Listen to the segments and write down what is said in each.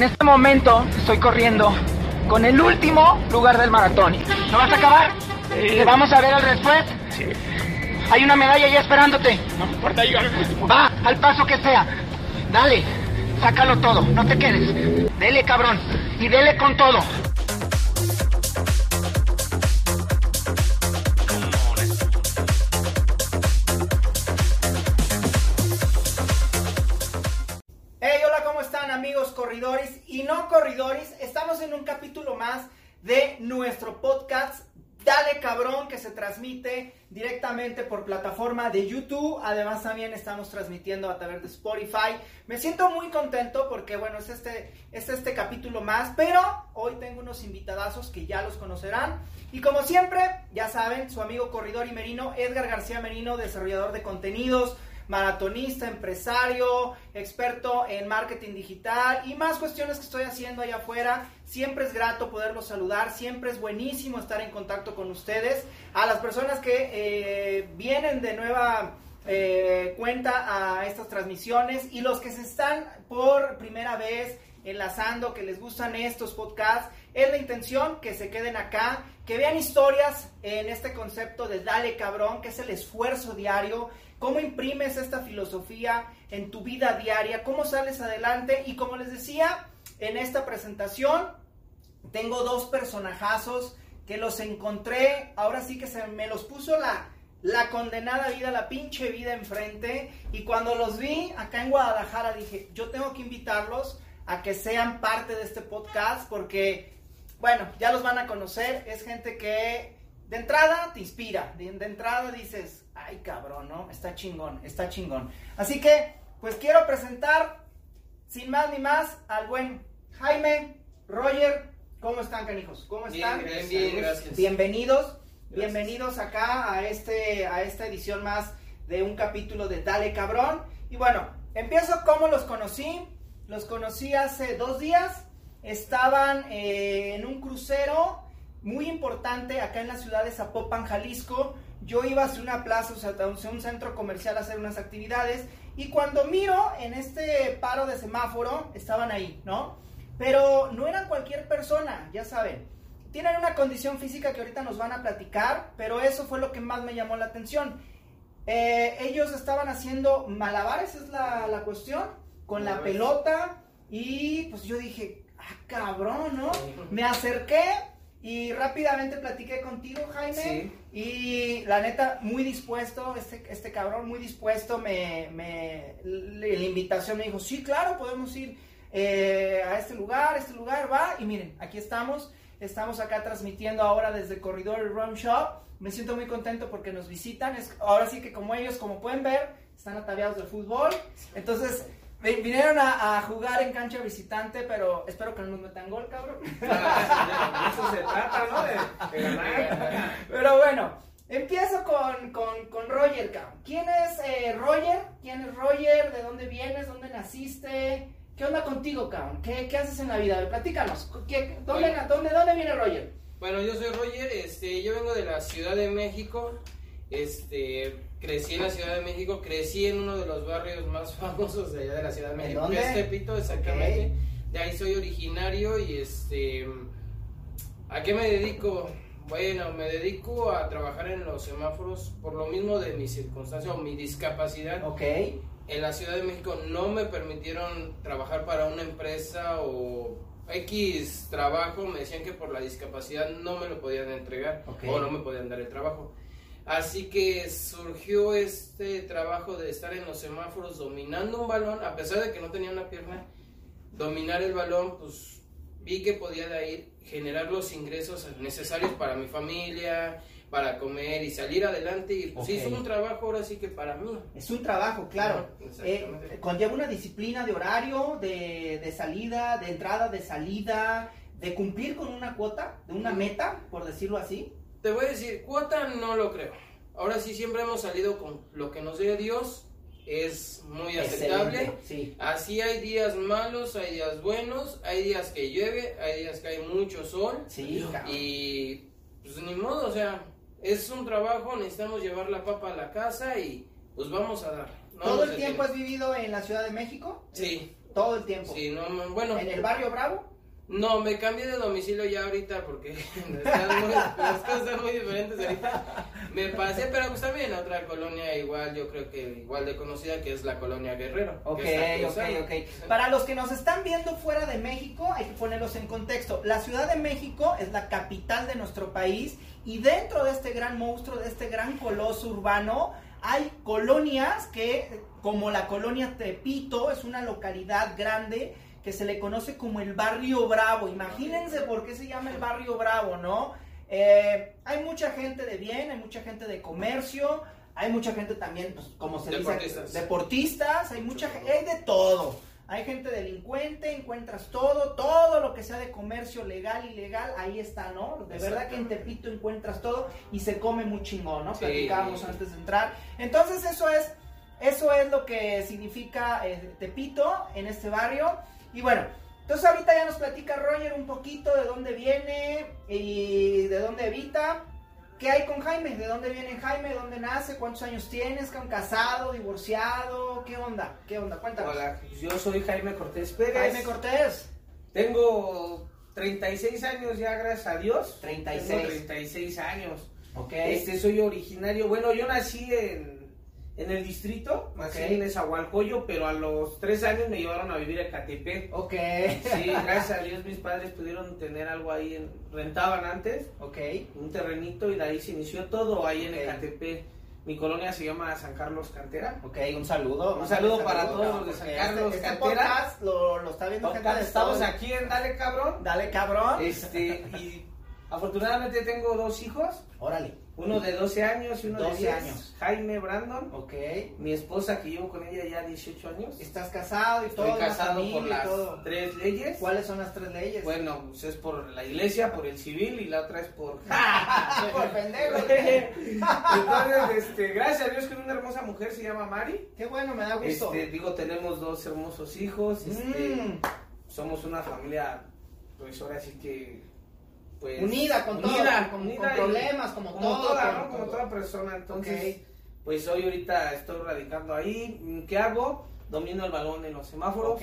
En este momento estoy corriendo con el último lugar del maratón. ¿No vas a acabar? ¿Te vamos a ver al después? Sí. Hay una medalla ya esperándote. No me importa, yo... Va, al paso que sea. Dale, sácalo todo, no te quedes. Dele, cabrón, y dele con todo. Un capítulo más de nuestro podcast Dale Cabrón que se transmite directamente por plataforma de YouTube. Además también estamos transmitiendo a través de Spotify. Me siento muy contento porque bueno, es este, es este capítulo más, pero hoy tengo unos invitadazos que ya los conocerán. Y como siempre, ya saben, su amigo corredor y merino Edgar García Merino, desarrollador de contenidos, maratonista, empresario, experto en marketing digital y más cuestiones que estoy haciendo allá afuera. Siempre es grato poderlos saludar, siempre es buenísimo estar en contacto con ustedes. A las personas que eh, vienen de nueva eh, cuenta a estas transmisiones y los que se están por primera vez enlazando, que les gustan estos podcasts, es la intención que se queden acá, que vean historias en este concepto de dale cabrón, que es el esfuerzo diario, cómo imprimes esta filosofía en tu vida diaria, cómo sales adelante y como les decía en esta presentación, tengo dos personajazos que los encontré, ahora sí que se me los puso la, la condenada vida, la pinche vida enfrente y cuando los vi acá en Guadalajara dije, yo tengo que invitarlos a que sean parte de este podcast porque, bueno, ya los van a conocer, es gente que de entrada te inspira, de, de entrada dices, ay cabrón, ¿no? Está chingón, está chingón. Así que, pues quiero presentar, sin más ni más, al buen Jaime, Roger, ¿cómo están, canijos? ¿Cómo están? Bien, bien, gracias. Bienvenidos, Gracias. bienvenidos acá a, este, a esta edición más de un capítulo de Dale Cabrón. Y bueno, empiezo como los conocí. Los conocí hace dos días. Estaban eh, en un crucero muy importante acá en la ciudad de Zapopan, Jalisco. Yo iba hacia una plaza, o sea, hacia un centro comercial a hacer unas actividades. Y cuando miro en este paro de semáforo, estaban ahí, ¿no? Pero no eran cualquier persona, ya saben. Tienen una condición física que ahorita nos van a platicar, pero eso fue lo que más me llamó la atención. Eh, ellos estaban haciendo malabares, es la, la cuestión, con la Malabares. pelota. Y pues yo dije, ah, cabrón, ¿no? Me acerqué y rápidamente platiqué contigo, Jaime. Sí. Y la neta, muy dispuesto, este, este cabrón, muy dispuesto. Me, me, la invitación me dijo, sí, claro, podemos ir eh, a este lugar, a este lugar, va. Y miren, aquí estamos. Estamos acá transmitiendo ahora desde Corridor Run Shop. Me siento muy contento porque nos visitan. Es, ahora sí que como ellos, como pueden ver, están ataviados de fútbol. Entonces, vi- vinieron a, a jugar en cancha visitante, pero espero que no nos metan gol, cabrón. Eso se trata, ¿no? De, de ganar. Pero bueno, empiezo con, con, con Roger, cabrón. ¿Quién es eh, Roger? ¿Quién es Roger? ¿De dónde vienes? ¿Dónde naciste? ¿Qué onda contigo, cabrón? ¿Qué, qué haces en la vida? A ver, platícanos. ¿Qué- dónde, Bueno. dónde, ¿Dónde viene Roger? Bueno, yo soy Roger, este, yo vengo de la Ciudad de México, este, crecí en la Ciudad de México, crecí en uno de los barrios más famosos de allá de la Ciudad de México, dónde? que es Tepito, exactamente. De ahí soy originario y este, ¿a qué me dedico? Bueno, me dedico a trabajar en los semáforos por lo mismo de mi circunstancia o mi discapacidad. Ok. En la Ciudad de México no me permitieron trabajar para una empresa o X trabajo, me decían que por la discapacidad no me lo podían entregar Ok. o no me podían dar el trabajo. Así que surgió este trabajo de estar en los semáforos dominando un balón, a pesar de que no tenía una pierna, dominar el balón, pues vi que podía de ahí generar los ingresos necesarios para mi familia, para comer y salir adelante. Y pues Ok. hizo un trabajo ahora sí que para mí. Es un trabajo, claro. Exactamente. Eh, conlleva una disciplina de horario, de, de salida, de entrada, de salida, de cumplir con una cuota, de una meta, por decirlo así. Te voy a decir, cuota no lo creo. Ahora sí siempre hemos salido con lo que nos dé Dios, es muy aceptable. Sí. Así hay días malos, hay días buenos, hay días que llueve, hay días que hay mucho sol Sí, y pues ni modo, o sea, es un trabajo, necesitamos llevar la papa a la casa y pues vamos a dar. ¿Todo el tiempo has vivido en la Ciudad de México? Sí, Todo el tiempo. Sí, no, no, bueno. ¿En el barrio Bravo? No, me cambié de domicilio ya ahorita porque están muy, las cosas están muy diferentes ahorita. Me pasé, pero pues también a otra colonia igual, yo creo que igual de conocida, que es la colonia Guerrero. Ok, ok, ok. Para los que nos están viendo fuera de México, hay que ponerlos en contexto. La Ciudad de México es la capital de nuestro país y dentro de este gran monstruo, de este gran coloso urbano, hay colonias que, como la colonia Tepito, es una localidad grande que se le conoce como el barrio Bravo. Imagínense por qué se llama el barrio Bravo, ¿no? Eh, hay mucha gente de bien, hay mucha gente de comercio, hay mucha gente también, pues, como se Deportistas. dice, deportistas, hay mucha gente, hay de todo. Hay gente delincuente, encuentras todo, todo lo que sea de comercio legal, ilegal, ahí está, ¿no? De verdad que en Tepito encuentras todo y se come muy chingón, ¿no? Sí. Platicábamos antes de entrar. Entonces eso es, eso es lo que significa eh, Tepito en este barrio. Y bueno, entonces ahorita ya nos platica Roger un poquito de dónde viene y de dónde habita. ¿Qué hay con Jaime? ¿De dónde viene Jaime? ¿Dónde nace? ¿Cuántos años tienes? ¿Can- ¿Casado? ¿Divorciado? ¿Qué onda? ¿Qué onda? Cuéntanos. Hola, yo soy Jaime Cortés Pérez. Jaime Cortés. Tengo 36 años ya, gracias a Dios. 36. Tengo 36 años. Ok. Este, soy originario. Bueno, yo nací en, en el distrito, nací Ok. en Esahualcoyo, pero a los 3 años me llevaron a vivir a Catepec. Ok. Sí, gracias a Dios mis padres pudieron tener algo ahí, en- rentaban antes, ok. un terrenito y de ahí se inició todo ahí en Ok. Ecatepec. Mi colonia se llama San Carlos Cantera. Ok, un saludo. Un saludo para todos los de San porque Carlos, Este, este Cantera. podcast lo, lo está viendo gente de Estamos todo- aquí en Dale Cabrón. Dale, cabrón. Este, y afortunadamente tengo dos hijos, Órale. Uno de 12 años y uno 12 de 10 años. Jaime Brandon, Ok. mi esposa que llevo con ella ya 18 años. Estás casado y todo. Estoy casado por las todo. tres leyes. ¿Cuáles son las tres leyes? Bueno, pues es por la iglesia, por el civil y la otra es por... por pendejo. Entonces, este, gracias a Dios que una hermosa mujer se llama Mari. Qué bueno, me da gusto. Este, digo, tenemos dos hermosos hijos. Este, Mm, somos una familia, pues ahora sí que... Pues, unida con todo, unida, con, unida con y- problemas, como, como todo. toda, ¿no? Como todo. toda persona. Entonces, Ok. pues hoy ahorita estoy radicando ahí. ¿Qué hago? Domino el balón en los semáforos. Ok.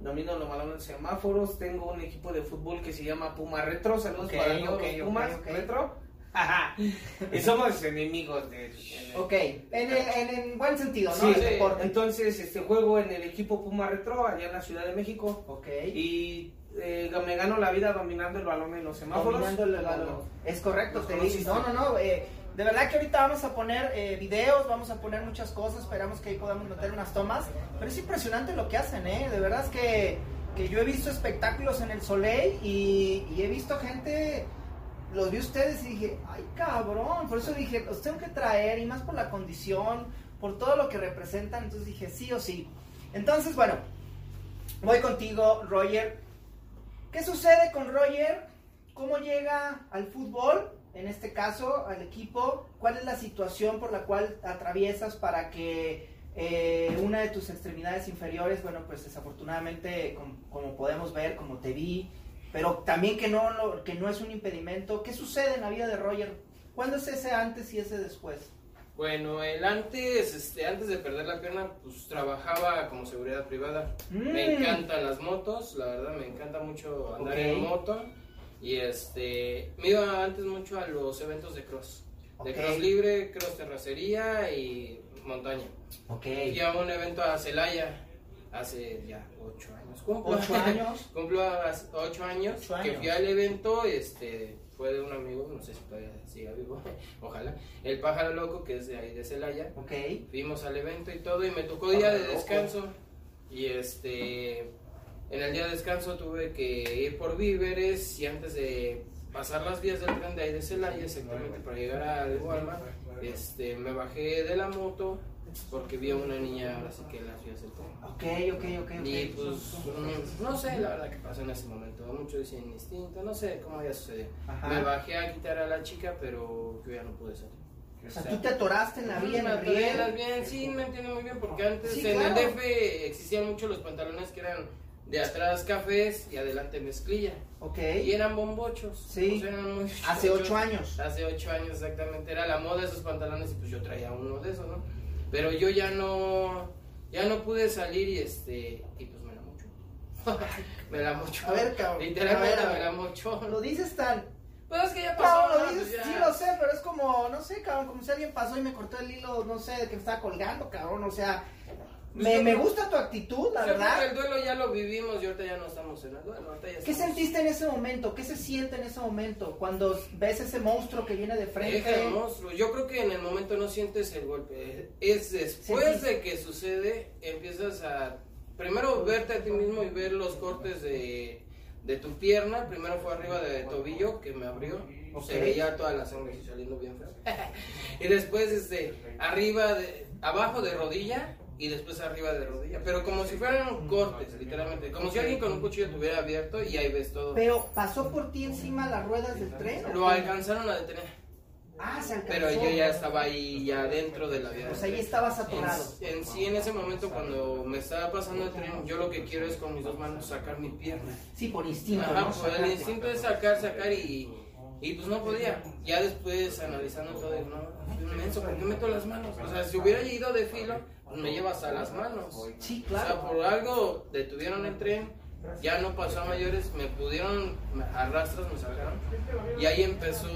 Domino los balones en semáforos. Tengo un equipo de fútbol que se llama Puma Retro. Saludos Ok, para todos los Pumas. Retro. y somos enemigos de el- Ok, en, el, en, en buen sentido, ¿no? Sí, El. Entonces, este juego en el equipo Puma Retro allá en la Ciudad de México. Ok. Y eh, me gano la vida dominando el balón en los semáforos. Dominando el balón. Es correcto, te digo. No, no, no. eh, de verdad que ahorita vamos a poner eh, videos, vamos a poner muchas cosas, esperamos que ahí podamos meter unas tomas. Pero es impresionante lo que hacen, ¿eh? De verdad es que, que yo he visto espectáculos en el Soleil y, y he visto gente, los vi ustedes y dije, ay cabrón, por eso dije, los tengo que traer y más por la condición, por todo lo que representan, entonces dije, sí o sí. Entonces, bueno, voy contigo, Roger. ¿Qué sucede con Roger? ¿Cómo llega al fútbol? En este caso, al equipo. ¿Cuál es la situación por la cual atraviesas para que eh, una de tus extremidades inferiores, bueno, pues desafortunadamente, com- como, podemos ver, como te vi, pero también que no, que no es un impedimento. ¿Qué sucede en la vida de Roger? ¿Cuándo es ese antes y ese después? Bueno, el antes, este, antes de perder la pierna, pues trabajaba como seguridad privada. Me Mm. encantan las motos, la verdad me encanta mucho andar en moto. Y este, me iba antes mucho a los eventos de cross. De cross libre, cross terracería y montaña. Ok. Fui a un evento a Celaya hace ya ocho años. Cumplo, ¿Ocho años? Cumplo hace ocho años, Ocho que años. fui al evento, este, fue de un amigo, no sé si todavía siga vivo, ojalá, el pájaro loco que es de ahí de Celaya. Ok. Fuimos al evento y todo y me tocó día de descanso y este, en el día de descanso tuve que ir por víveres y antes de pasar las vías del tren de ahí de Celaya, exactamente para llegar al Walmart, este, me bajé de la moto porque vi a una niña ahora sí que vías del tren. Ok, ok, ok, ok. Y pues no sé la verdad que pasó en ese momento, muchos dicen instinto, no sé cómo había sucedido. Ajá. Me bajé a quitar a la chica, pero yo ya no pude salir. O sea, tú te atoraste en la vía, en el riel. vías, sí, me entiendo muy bien, porque antes Sí, en claro. el DF existían mucho los pantalones que eran de atrás cafés y adelante mezclilla. Ok. Y eran bombochos. Sí. eran muy Hace ocho años. Hace ocho años exactamente. Era la moda esos pantalones y pues yo traía uno de esos, ¿no? Pero yo ya no, ya no pude salir y este, y pues me enamoré. me la mochó. A ver, cabrón. Literalmente A ver, a me la mochó. Lo dices tan. Pues es que ya pasó. No, lo dices, ya. sí lo sé, pero es como, no sé, cabrón, como si alguien pasó y me cortó el hilo, no sé, de que me estaba colgando, cabrón, o sea, me, me gusta tu actitud, la verdad. el duelo ya lo vivimos y ahorita ya no estamos en el duelo. ahorita ya ¿Qué sentiste en ese momento? ¿Qué se siente en ese momento? Cuando ves ese monstruo que viene de frente. monstruo. Yo creo que en el momento no sientes el golpe. Es después Sentiste. de que sucede, empiezas a primero verte a ti mismo y ver los cortes de, de tu pierna. Primero fue arriba de tobillo que me abrió. Ok. Se veía toda la sangre saliendo bien y después este arriba de abajo de rodilla y después arriba de rodilla, pero como si fueran cortes, literalmente, como si alguien con un cuchillo te hubiera abierto y ahí ves todo. Pero pasó por ti encima las ruedas del tren. ¿o Lo alcanzaron a detener. Ah, se alcanzó. Pero yo ya estaba ahí, ya dentro de la vía. O sea, ahí estabas atorado. En, en sí, en ese momento, cuando me estaba pasando el tren, yo lo que quiero es con mis dos manos sacar mi pierna. Sí, por instinto. Ajá, ¿no? pues, el instinto es sacar, sacar y, y pues no podía. Ya después, analizando todo, digo, no, soy un menso, ¿por qué meto las manos? O sea, si hubiera ido de filo, pues me llevas a las manos. Sí, O sea, claro. por algo detuvieron el tren, ya no pasó a mayores, me pudieron, me- a rastras me sacaron. Y ahí empezó,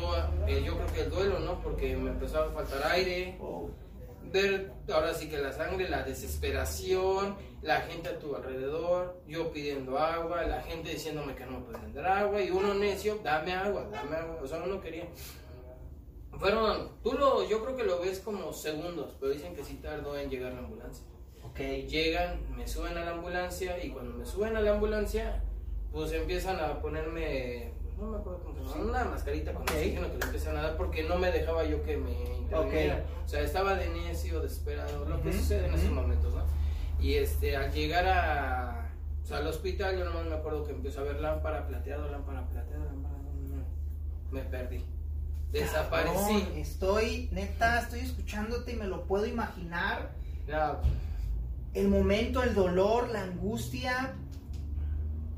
eh, yo creo que el duelo, ¿no? Porque me empezó a faltar aire, ver ahora sí que la sangre, la desesperación, la gente a tu alrededor, yo pidiendo agua, la gente diciéndome que no me dar agua y uno necio, dame agua, dame agua, o sea, uno quería. Fueron, tú lo, yo creo que lo ves como segundos, pero dicen que sí tardó en llegar la ambulancia. Ok. Llegan, me suben a la ambulancia y cuando me suben a la ambulancia, pues empiezan a ponerme, no me acuerdo cómo se llama, una mascarita con Ok. oxígeno que le empiezan a dar porque no me dejaba yo que me interviniera. O sea, estaba de necio, desesperado, lo que Ujú, sucede en esos ujú. momentos, ¿no? Y este, al llegar a, o sea, al hospital, yo nomás me acuerdo que empezó a ver lámpara plateada, lámpara plateada, lámpara, me perdí. Desaparecí. Cabrón, estoy, neta, estoy escuchándote y me lo puedo imaginar. El momento, el dolor, la angustia.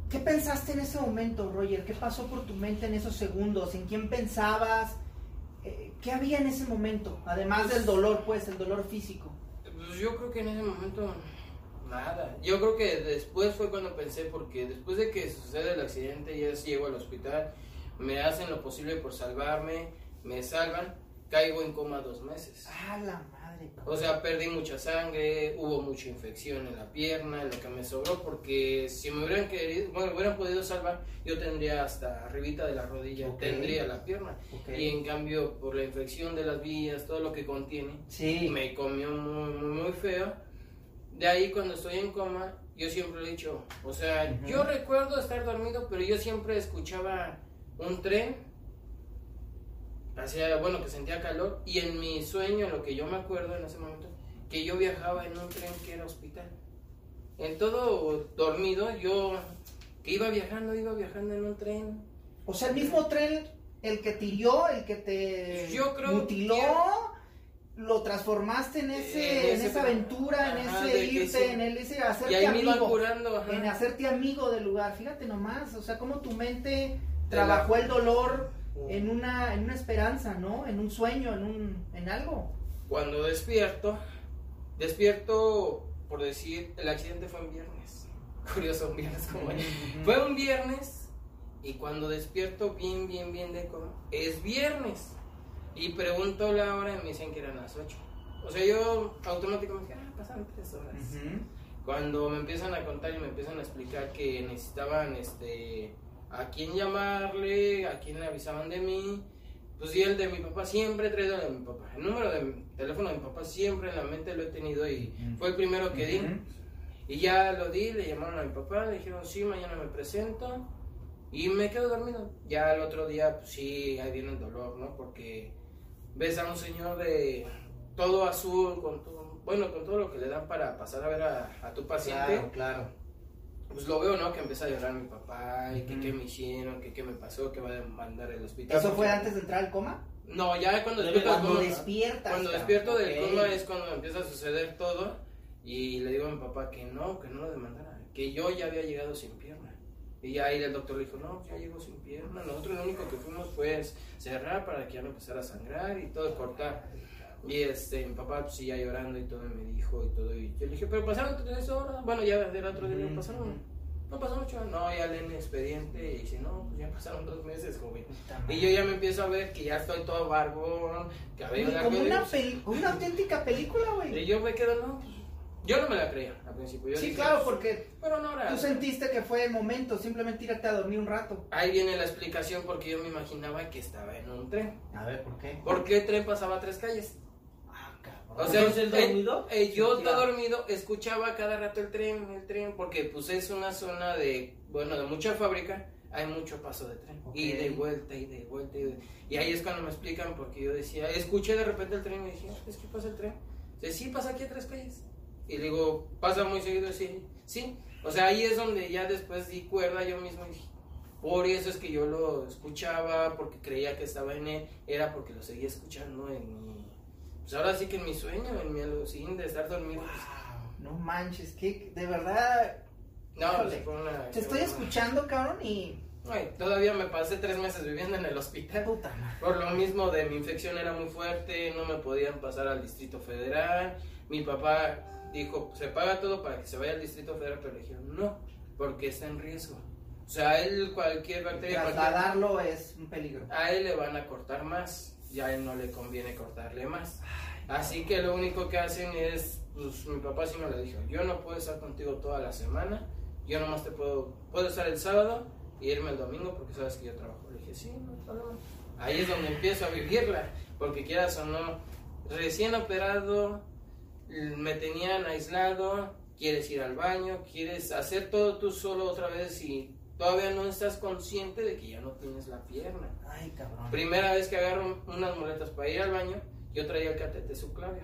¿Qué pensaste en ese momento, Roger? ¿Qué pasó por tu mente en esos segundos? ¿En quién pensabas? Eh, ¿Qué había en ese momento? Además del dolor, pues, el dolor físico. Pues yo creo que en ese momento nada. Yo creo que después fue cuando pensé, porque después de que sucede el accidente, ya llego al hospital, me hacen lo posible por salvarme, me salvan, caigo en coma dos meses. ¡Ah, la madre! O sea, perdí mucha sangre, hubo mucha infección en la pierna, en lo que me sobró, porque si me hubieran querido, bueno, hubieran podido salvar, yo tendría hasta arribita de la rodilla, Ok. tendría la pierna. Ok. Y en cambio, por la infección de las vías, todo lo que contiene, Sí. me comió muy, muy, muy feo. De ahí cuando estoy en coma, yo siempre lo he dicho, o sea, yo recuerdo estar dormido, pero yo siempre escuchaba un tren, hacía, bueno, que sentía calor, y en mi sueño, lo que yo me acuerdo en ese momento, que yo viajaba en un tren que era hospital. En todo dormido, yo que iba viajando, iba viajando en un tren. O sea, el mismo tren, el que tiró, el que te Yo creo mutiló, que- lo transformaste en, ese, En en esa aventura, en ese irte, sí. en el ese hacerte Y ahí me amigo. curando, en hacerte amigo del lugar. Fíjate nomás, o sea, cómo tu mente trabajó el dolor en una, en una esperanza, ¿no? En un sueño, en un, en algo. Cuando despierto, despierto por decir, el accidente fue un viernes. Curioso, un viernes como hoy. Fue un viernes y cuando despierto bien, bien, bien de es viernes. Y pregunto la hora y me dicen que eran las 8. O sea, yo automáticamente dije, ah, pasan tres horas. Cuando me empiezan a contar y me empiezan a explicar que necesitaban este a quién llamarle, a quién le avisaban de mí, pues y el de mi papá siempre he traído el de mi papá. El número de mi teléfono de mi papá siempre en la mente lo he tenido y fue el primero que di. Ujú. Y ya lo di, le llamaron a mi papá, le dijeron, sí, mañana me presento. Y me quedo dormido. Ya el otro día, pues sí, ahí viene el dolor, ¿no? Porque ves a un señor de todo azul, con todo, bueno, con todo lo que le dan para pasar a ver a, a tu paciente. Claro, claro. Pues lo veo, ¿no? Que empieza a llorar mi papá, y que Ujú. qué me hicieron, que qué me pasó, que va a mandar al hospital. ¿Eso fue antes de entrar al coma? No, ya cuando despierto del Cuando coma. despiertas. Cuando despierto del Ok. coma es cuando empieza a suceder todo y le digo a mi papá que no, que no lo demandara, que yo ya había llegado sin pierna. Y ya ahí el doctor le dijo, no, ya llegó sin pierna. Nosotros lo único que fuimos fue cerrar para que ya no empezara a sangrar y todo cortar. Y este, mi papá pues ya llorando y todo me dijo y todo. Y yo le dije, pero pasaron tres horas. Bueno, ya era otro día, Ujú, pasaron no pasó mucho, no, ya leen expediente y dice, no, pues ya pasaron dos meses, joven. Y yo ya me empiezo a ver que ya estoy todo barbón, cabello como y una, pues, una auténtica película, Y güey. yo me quedo, no, pues, yo no me la creía al principio. Yo Sí, dije, claro, pues, porque Pero no era. tú sentiste que fue el momento, simplemente irte a dormir un rato. Ahí viene la explicación porque yo me imaginaba que estaba en un tren. A ver, ¿por qué? ¿Por qué el tren pasaba tres calles? Ah, cabrón. O sea, Entonces, ¿el eh, dormido? eh, yo Sentía- todo dormido escuchaba cada rato el tren, el tren, porque pues es una zona de, bueno, de mucha fábrica, hay mucho paso de tren. Ok. Y de vuelta, y de vuelta, y de... Y ahí es cuando me explican, porque yo decía, escuché de repente el tren y dije, "Ah, ¿es que pasa el tren? Dice, sí, pasa aquí a tres calles. Y le digo, ¿pasa muy seguido? Sí, sí. O sea, ahí es donde ya después di cuerda yo mismo y dije, por eso es que yo lo escuchaba, porque creía que estaba en él, era porque lo seguía escuchando en mi... Pues ahora sí que en mi sueño, en mi alucín de estar dormido. pues, Wow, no manches, que de verdad no, Híjole. pues, fue una... te estoy una- escuchando, cabrón, y Ay, todavía me pasé tres meses viviendo en el hospital. puta. Por lo mismo de mi infección era muy fuerte, no me podían pasar al Distrito Federal. Mi papá dijo, se paga todo para que se vaya al Distrito Federal, pero le dijeron, no, porque está en riesgo. O sea, él cualquier bacteria, cualquier- Trasladarlo es un peligro. a él le van a cortar más, ya a él no le conviene cortarle más. Así que lo único que hacen es, pues mi papá sí me lo dijo, yo no puedo estar contigo toda la semana, yo nomás te puedo, puedo estar el sábado y irme el domingo porque sabes que yo trabajo. Le dije, sí, no hay problema. Ahí es donde empiezo a vivirla, porque quieras o no, recién operado, me tenían aislado, quieres ir al baño, quieres hacer todo tú solo otra vez y todavía no estás consciente de que ya no tienes la pierna. Ay, cabrón. Primera vez que agarro unas muletas para ir al baño, yo traía el catete subclavio.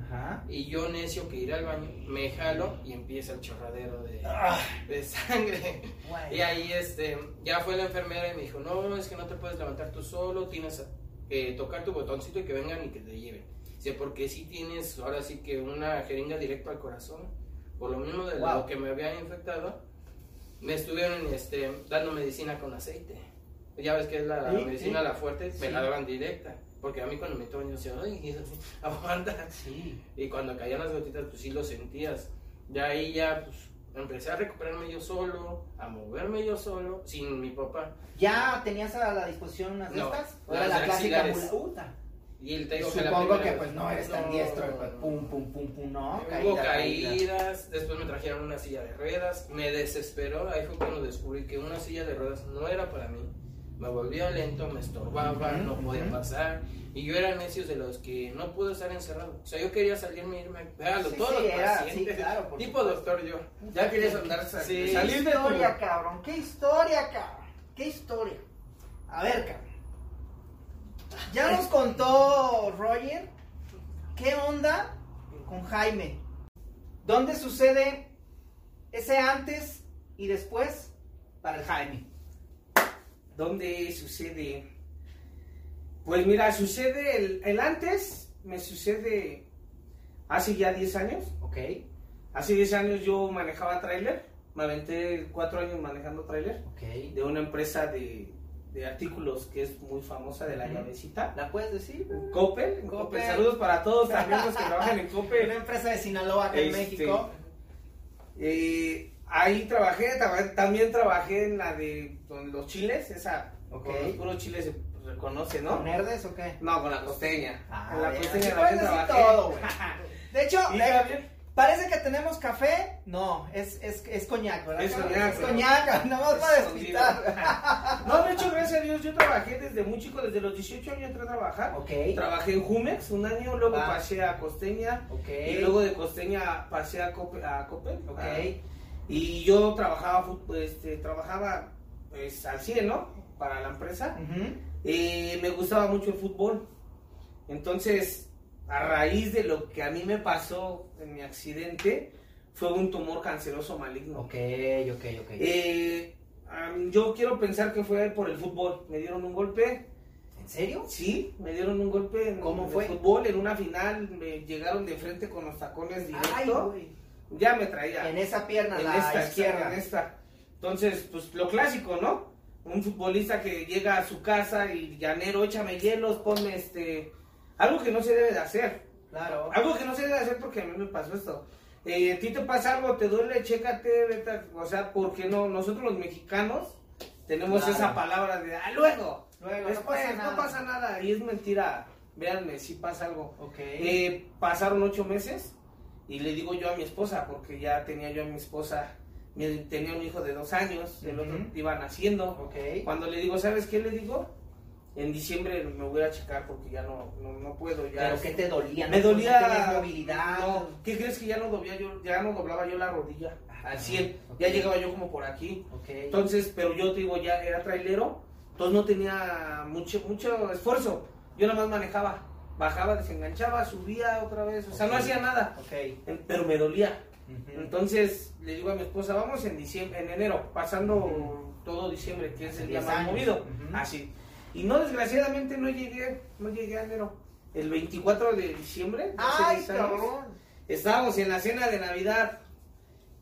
Ajá. Y yo necio que ir al baño, me jalo y empieza el chorradero de, Ah, de sangre. Y ahí este, ya fue la enfermera y me dijo, no, es que no te puedes levantar tú solo, tienes que tocar tu botoncito y que vengan y que te lleven. Dice, porque si tienes ahora sí que una jeringa directo al corazón, por lo mismo de Wow. lo que me había infectado, me estuvieron este, dando medicina con aceite. Ya ves que es la Sí, medicina sí. la fuerte, me la daban directa. Porque a mí cuando me toman yo decía, ay, aguanta. Sí. Y cuando caían las gotitas, pues sí lo sentías. Ya ahí ya, pues, empecé a recuperarme yo solo, a moverme yo solo, sin mi papá. ¿Ya tenías a la disposición unas de No? ¿O era la clásica. Y él te digo que Supongo primera que pues no eres tan No, diestro, pues pum, pum, pum, pum, no. Hubo caída, caída. caídas, después me trajeron una silla de ruedas, me desesperó, ahí fue cuando descubrí que una silla de ruedas no era para mí, me volvía lento, me estorbaba, Ujú, no podía ujú. pasar, y yo era necio de los que no pude estar encerrado, o sea, yo quería salirme, irme, a Sí, todos sí, los era, sí, pacientes, claro, por tipo doctor yo. Ya querías andar sa- Sí. salir ¿Qué de tu... historia, cabrón? ¿Qué historia, cabrón? ¿Qué historia? A ver, cabrón. Ya nos contó Roger qué onda con Jaime. ¿Dónde sucede ese antes y después para el Jaime? ¿Dónde sucede? Pues mira, sucede el, el antes, me sucede hace ya 10 años. Ok. Hace 10 años yo manejaba tráiler, me aventé 4 años manejando tráiler Ok. de una empresa de, de artículos que es muy famosa de la llavecita. ¿La puedes decir? Coppel, Coppel. Saludos para todos también los que trabajan en Una Coppel. empresa de Sinaloa acá en Este, México. Eh, ahí trabajé, traba- también trabajé en la de los chiles, esa con los puros chiles se reconoce, ¿no? ¿Con nerdes o qué? No, con la costeña. Ah, con la costeña también trabajé. todo, güey. De hecho, Y eh, parece que tenemos café. No, es, es, es coñac, ¿verdad? Es coñac, Es coñac, nada más para despistar. No, de hecho, gracias a Dios, yo trabajé desde muy chico, desde los 18 años entré a trabajar. Ok. Trabajé en Jumex un año, luego Va. pasé a Costeña Ok. y luego de Costeña pasé a Coppel. A Coppel Ok. Ah, y yo trabajaba, este, trabajaba pues, al 100, ¿no? Para la empresa. Eh, me gustaba mucho el fútbol. Entonces, a raíz de lo que a mí me pasó en mi accidente, fue un tumor canceroso maligno. Ok, ok, ok. Eh, am, yo quiero pensar que fue por el fútbol. Me dieron un golpe. ¿En serio? Sí, me dieron un golpe en, ¿Cómo fue? el fútbol. En una final me llegaron de frente con los tacones directo. ya me traía. En esa pierna, En la esta, izquierda. En esta. Entonces, pues lo clásico, ¿no? Un futbolista que llega a su casa y llanero, échame hielos, ponme este. Algo que no se debe de hacer. Claro. Algo que no se debe de hacer porque a mí me pasó esto. eh, a ti te pasa algo, te duele, chécate, vete a- o sea, porque no, nosotros los mexicanos tenemos Claro. esa palabra de, ah, luego, Luego, no después, pasa nada. no pasa nada, y es mentira, véanme, sí pasa algo. Ok. Eh, pasaron ocho meses y le digo yo a mi esposa, porque ya tenía yo a mi esposa, tenía un hijo de dos años, el otro Ujú. iba naciendo. ok. Cuando le digo, ¿sabes qué le digo? En diciembre me voy a checar porque ya no, no, no puedo. Ya ¿Pero qué te dolía? me ¿No dolía. tenías movilidad? No, ¿qué crees que ya no doblaba yo, ya no doblaba yo la rodilla al 100? ok. Ya llegaba yo como por aquí. Ok. Entonces, pero yo te digo, ya era trailero, entonces no tenía mucho, mucho esfuerzo. Yo nada más manejaba, bajaba, desenganchaba, subía otra vez, o sea, no hacía nada, ok. en- pero me dolía. Entonces le digo a mi esposa, vamos en diciembre, en enero, pasando todo diciembre, que es el día 10 más años. movido. Así. Y no, desgraciadamente no llegué, no llegué a enero. El 24 de diciembre, ¡Ay, 10 años, cabrón! estábamos en la cena de Navidad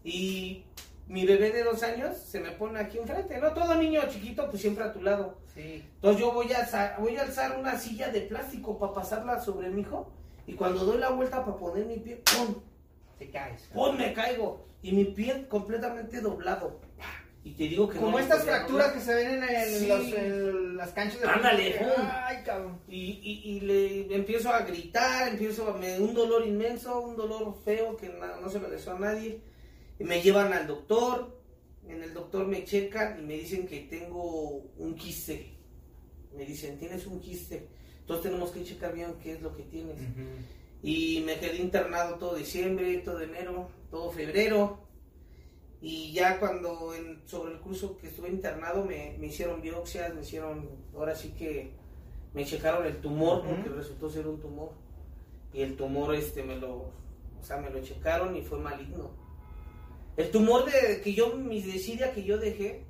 y mi bebé de dos años se me pone aquí enfrente, ¿no? Todo niño chiquito, pues siempre a tu lado. Sí. Entonces yo voy a, alzar, voy a alzar una silla de plástico para pasarla sobre mi hijo y cuando doy la vuelta para poner mi pie, ¡pum! Te caes. ¡Pum! me caigo y mi pie completamente doblado. Y te digo que Como no estas fracturas que se ven en, el- Sí. los- en las canchas de Ándale. Ay, cabrón. Y, y, y le empiezo a gritar, empiezo a me un dolor inmenso, un dolor feo que no se lo deseo a nadie. Y me llevan al doctor, en el doctor me checan y me dicen que tengo un quiste. Me dicen, tienes un quiste. Entonces tenemos que checar bien qué es lo que tienes. Y me quedé internado todo diciembre, todo enero, todo febrero. Y ya cuando en- sobre el curso que estuve internado me, me hicieron biopsias, me hicieron, ahora sí que me checaron el tumor porque resultó ser un tumor. Y el tumor este me lo, o sea, me lo checaron y fue maligno. El tumor de que yo, mi desidia que yo dejé,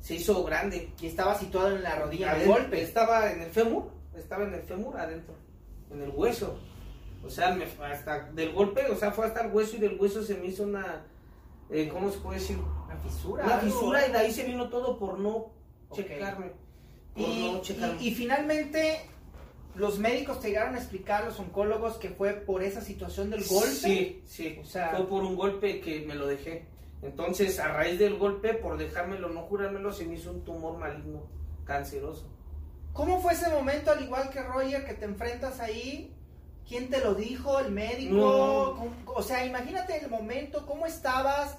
se hizo grande. Y estaba situado en la rodilla, Adentro, golpe. Estaba en el fémur, estaba en el fémur adentro, en el hueso. O sea, me- hasta del golpe, o sea, fue hasta el hueso y del hueso se me hizo una, eh, ¿cómo se puede decir? Una fisura. Una algo. fisura y de ahí se vino todo por no checarme. Por Y, no checarme. y- y finalmente, los médicos te llegaron a explicar, los oncólogos, que fue por esa situación del golpe. Sí, sí. O sea- fue por un golpe que me lo dejé. Entonces, a raíz del golpe, por dejármelo, no jurármelo, se me hizo un tumor maligno, canceroso. ¿Cómo fue ese momento, al igual que Roger, que te enfrentas ahí? ¿Quién te lo dijo? ¿El médico? No. ¿Cómo- O sea, imagínate el momento, ¿cómo estabas?